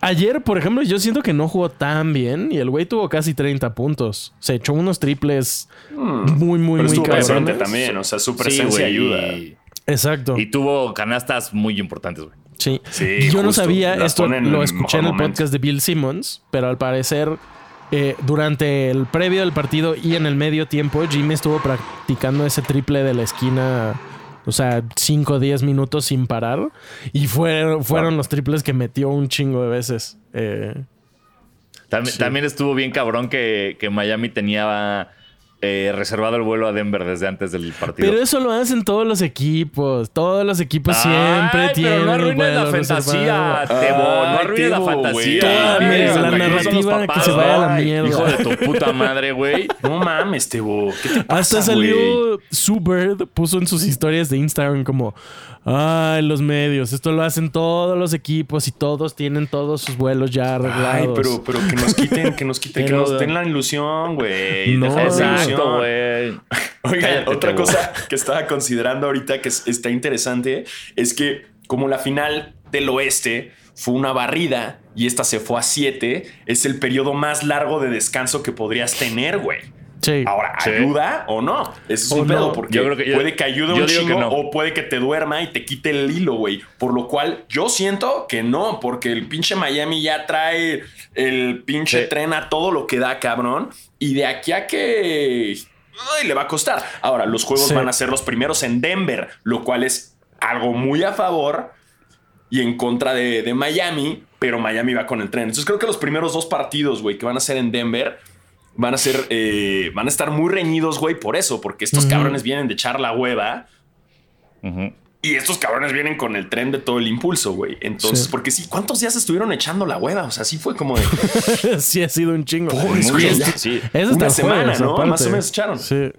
Ayer, por ejemplo, yo siento que no jugó tan bien y el güey tuvo casi 30 puntos. Se echó unos triples muy, muy, Pero muy presente cabrones. también, o sea, su presencia ayuda. Y, Exacto. y tuvo canastas muy importantes, güey. Sí. Sí, Y yo no sabía, Las esto lo escuché en el momento. podcast de Bill Simmons, pero al parecer eh, durante el previo del partido y en el medio tiempo, Jimmy estuvo practicando ese triple de la esquina, o sea, 5 o 10 minutos sin parar. Y fueron, fueron los triples que metió un chingo de veces. Eh, También, también estuvo bien cabrón que, que Miami tenía eh, reservado el vuelo a Denver desde antes del partido. pero eso lo hacen todos los equipos. Todos los equipos siempre tienen. Pero no arruines la vuelo fantasía. Tebo. No arruines la fantasía. Toda la narrativa que se vaya a la mierda. Hijo de tu puta madre, güey. No mames, Tebo. ¿Qué te pasa, Hasta salió Sue Bird, puso en sus historias de Instagram como, ay, los medios, esto lo hacen todos los equipos y todos tienen todos sus vuelos ya arreglados. Ay, pero, pero que nos quiten, que nos quiten, Pero- que nos den la ilusión, güey. No. Deja esa Exacto, ilusión. güey. Cállate, otra cosa que estaba considerando ahorita que es- está interesante es que como la final del oeste fue una barrida y esta se fue a siete, es el periodo más largo de descanso que podrías tener, güey. Sí. Ahora, Sí. ¿ayuda o no? Eso es un no. pedo porque Yo creo que yo- puede que ayude un chingo no. o puede que te duerma y te quite el hilo, güey. Por lo cual yo siento que no, porque el pinche Miami ya trae el pinche Sí. tren a todo lo que da, cabrón. Y de aquí a que ay, le va a costar. Ahora, los juegos Sí. van a ser los primeros en Denver, lo cual es algo muy a favor y en contra de, de Miami, pero Miami va con el tren. Entonces creo que los primeros dos partidos, güey, que van a ser en Denver, van a ser, eh, van a estar muy reñidos, güey, por eso, porque estos Ujú. cabrones vienen de echar la hueva Ujú. y estos cabrones vienen con el tren de todo el impulso, güey. Entonces, Sí. porque sí, ¿cuántos días estuvieron echando la hueva? O sea, sí fue como de sí ha sido un chingo. Pobres, Y güey, es-. Sí. es Una semana, jueves, ¿no? aparte. Más o menos echaron. Sí.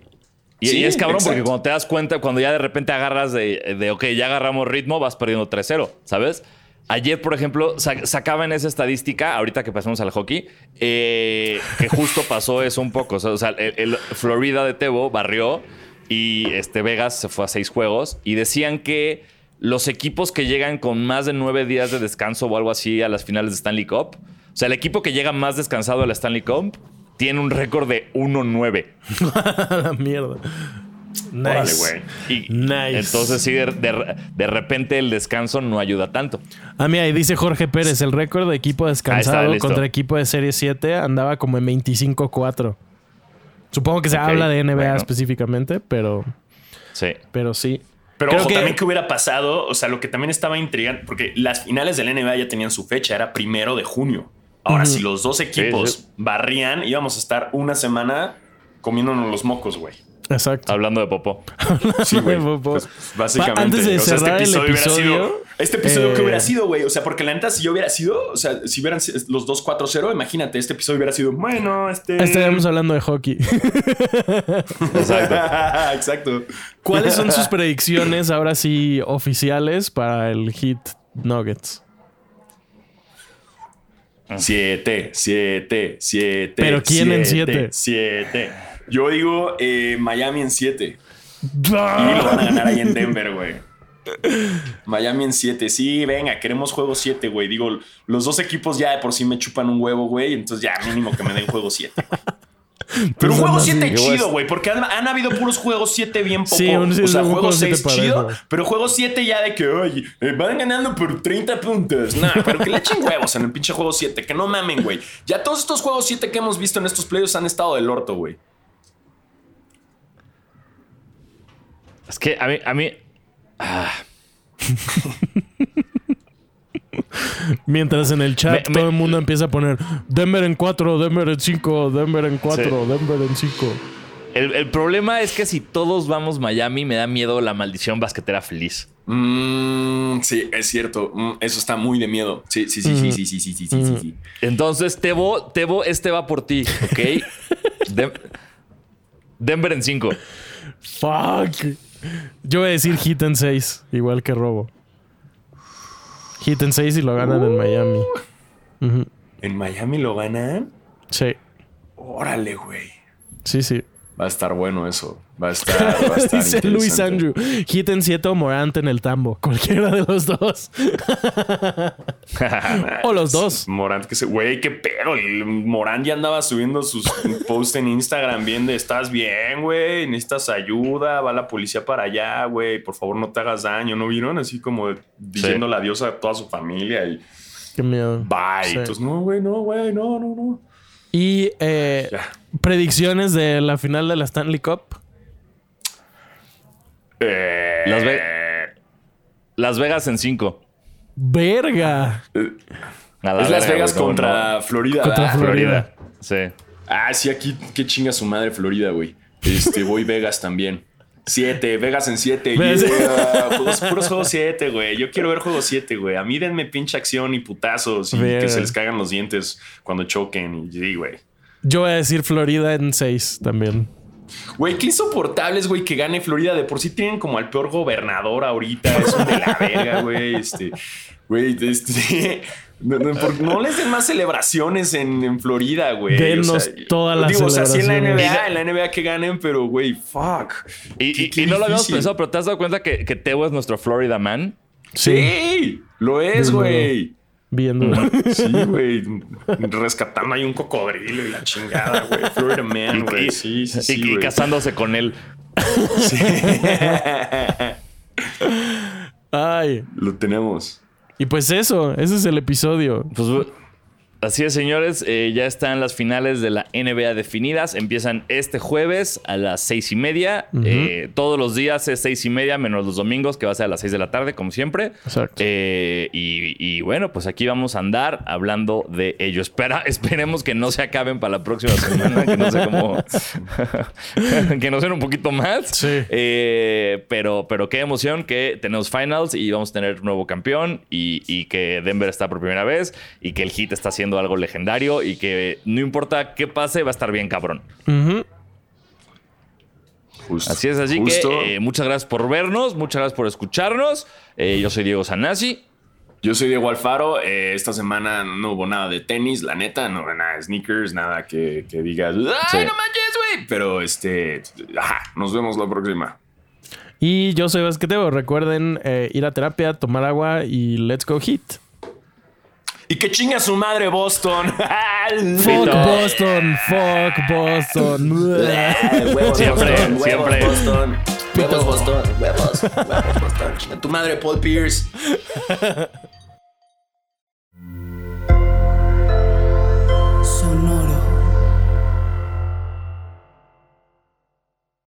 Y, Sí, y es cabrón porque exacto. cuando te das cuenta, cuando ya de repente agarras de, de, ok, ya agarramos ritmo, vas perdiendo 3-0, ¿sabes? Ayer, por ejemplo, sa- sacaba en esa estadística, ahorita que pasamos al hockey, eh, que justo pasó eso un poco. O sea, el, Florida de Tebo barrió y este Vegas se fue a seis juegos y decían que los equipos que llegan con más de nueve días de descanso o algo así a las finales de Stanley Cup, o sea, el equipo que llega más descansado a la Stanley Cup tiene un récord de 1-9. A la mierda. Órale, Nice. güey. Y Nice. entonces sí, de, de- de repente el descanso no ayuda tanto. Ah, mira, y dice Jorge Pérez, el récord de equipo está, descansado contra equipo de Serie 7 andaba como en 25-4. Supongo que se habla de NBA bueno. específicamente, pero, Sí. pero sí. Pero Creo ojo, que- también que hubiera pasado, o sea, lo que también estaba intrigante, porque las finales del NBA ya tenían su fecha, era primero de junio. Ahora, si los dos equipos sí. barrían, íbamos a estar una semana comiéndonos los mocos, güey. Exacto. Hablando de Popó. Sí, güey. Popó. Pues, básicamente. Antes de o sea, cerrar el hubiera episodio, sido. Este episodio que eh, hubiera sido, güey. O sea, porque la neta, si yo hubiera sido, o sea, si hubieran sido los dos 4-0, imagínate, este episodio hubiera sido, bueno, este. Estaríamos hablando de hockey. Exacto. Exacto. ¿Cuáles son sus predicciones ahora sí oficiales para el Hit Nuggets? Siete, siete, siete. ¿Pero quién en siete? Siete. Yo digo eh, Miami en siete. Y lo van a ganar ahí en Denver, güey. Miami en 7. Sí, venga, queremos juego 7, güey. Digo, los dos equipos ya de por sí me chupan un huevo, güey. Entonces ya mínimo que me den juego 7. Pero un juego 7 Yo chido, güey, porque han, han habido puros juegos 7 bien poco. Sí, un- o sea, un juego juego siete 6 chido, pero juego 7 ya de que, oye, eh, van ganando por 30 puntos. Nah, pero que le echen huevos en el pinche juego 7, que no mamen, güey. Ya todos estos juegos 7 que hemos visto en estos playoffs han estado del orto, güey. Es que a mí. A mí. Ah. Mientras en el chat todo el mundo empieza a poner Denver en 4, Denver en 5, Denver en 4. Denver en 5. El, problema es que si todos vamos Miami, me da miedo la maldición basquetera feliz. Mm, sí, es cierto. Mm, eso está muy de miedo. Sí, sí, sí, sí, sí, sí, sí, sí, sí, Entonces, Tebo, Tebo, este va por ti, ¿ok? Denver en 5. Fuck. Yo voy a decir hit en 6, igual que Robo. Hit en 6 y lo ganan en Miami. ¿En Miami lo ganan? Sí, Órale, güey. sí, sí. Va a estar bueno eso. Va a estar, va a estar Dice Luis. Andrew. Hit en 7 o Morant en el tambo. Cualquiera de los dos. o los dos. Morant, que se, güey, qué pedo. El Morant ya andaba subiendo sus posts en Instagram bien de estás bien, güey, necesitas ayuda, va la policía para allá, güey, por favor no te hagas daño, ¿no vieron? Así como diciéndole adiós a toda su familia y Qué miedo. bye. Sí. Entonces, no, güey, no, güey, no, no, no. Y eh, Ya. Predicciones de la final de la Stanley Cup. Eh, Las, Ve- Las Vegas en 5. Verga. es Las Vegas contra Florida. Contra ¿verdad? Florida. Sí. Ah, sí, aquí, qué chinga su madre Florida, güey. Este, voy Vegas también. Siete, Vegas en siete. Vegas. Yeah. Puros, puros juegos siete, güey. Yo quiero ver juegos siete, güey. A mí denme pinche acción y putazos y que se les caigan los dientes cuando choquen. Y sí, güey. Yo voy a decir Florida en 6 también. Güey, qué insoportables, güey, que gane Florida. De por sí tienen como al peor gobernador ahorita. Es un de la verga, güey. Este, güey, este. No, no, por- no les den más celebraciones en, en Florida, güey. Denos todas las Digo, o sea, sí en la celebraciones. NBA, en la NBA que ganen, pero, güey, fuck. Y, Qué- y- qué y no lo habíamos pensado, pero ¿te has dado cuenta que, que Tebo es nuestro Florida Man? Sí, lo es, güey. Viendo. Sí, güey. Rescatando ahí un cocodrilo y la chingada, güey. Florida Man, güey. Sí, sí, sí. y, y casándose con él. Ay. Lo tenemos. Y pues eso, ese es el episodio. Pues así es, señores. eh, ya están las finales de la NBA definidas. Empiezan este jueves a las seis y media. Eh, todos los días es seis y media, menos los domingos, que va a ser a las seis de la tarde, como siempre. Exacto. Eh, y, y bueno, pues aquí vamos a andar hablando de ello. Espera, esperemos que no se acaben para la próxima semana, que no sé cómo. que no sean un poquito más. Sí. Eh, pero, pero qué emoción que tenemos finals y vamos a tener nuevo campeón y, y que Denver está por primera vez y que el Heat está haciendo algo legendario y que no importa qué pase, va a estar bien cabrón. Justo. Así es, así Justo. que eh, muchas gracias por vernos, muchas gracias por escucharnos. Eh, yo soy Diego Sanasi. Yo soy Diego Alfaro. eh, esta semana no hubo nada de tenis, la neta. No hubo nada de sneakers, nada que, que digas, ¡ay, Sí. no manches, güey! Pero este, ajá, nos vemos la próxima. Y yo soy Basqueteo. Recuerden eh, ir a terapia, tomar agua y let's go hit. Y que chinga su madre Boston. Fuck. Boston, fuck Boston. Huevos Siempre, Boston, huevos siempre. Boston. Huevos Boston, huevos, huevos Boston. Chinga tu madre Paul Pierce.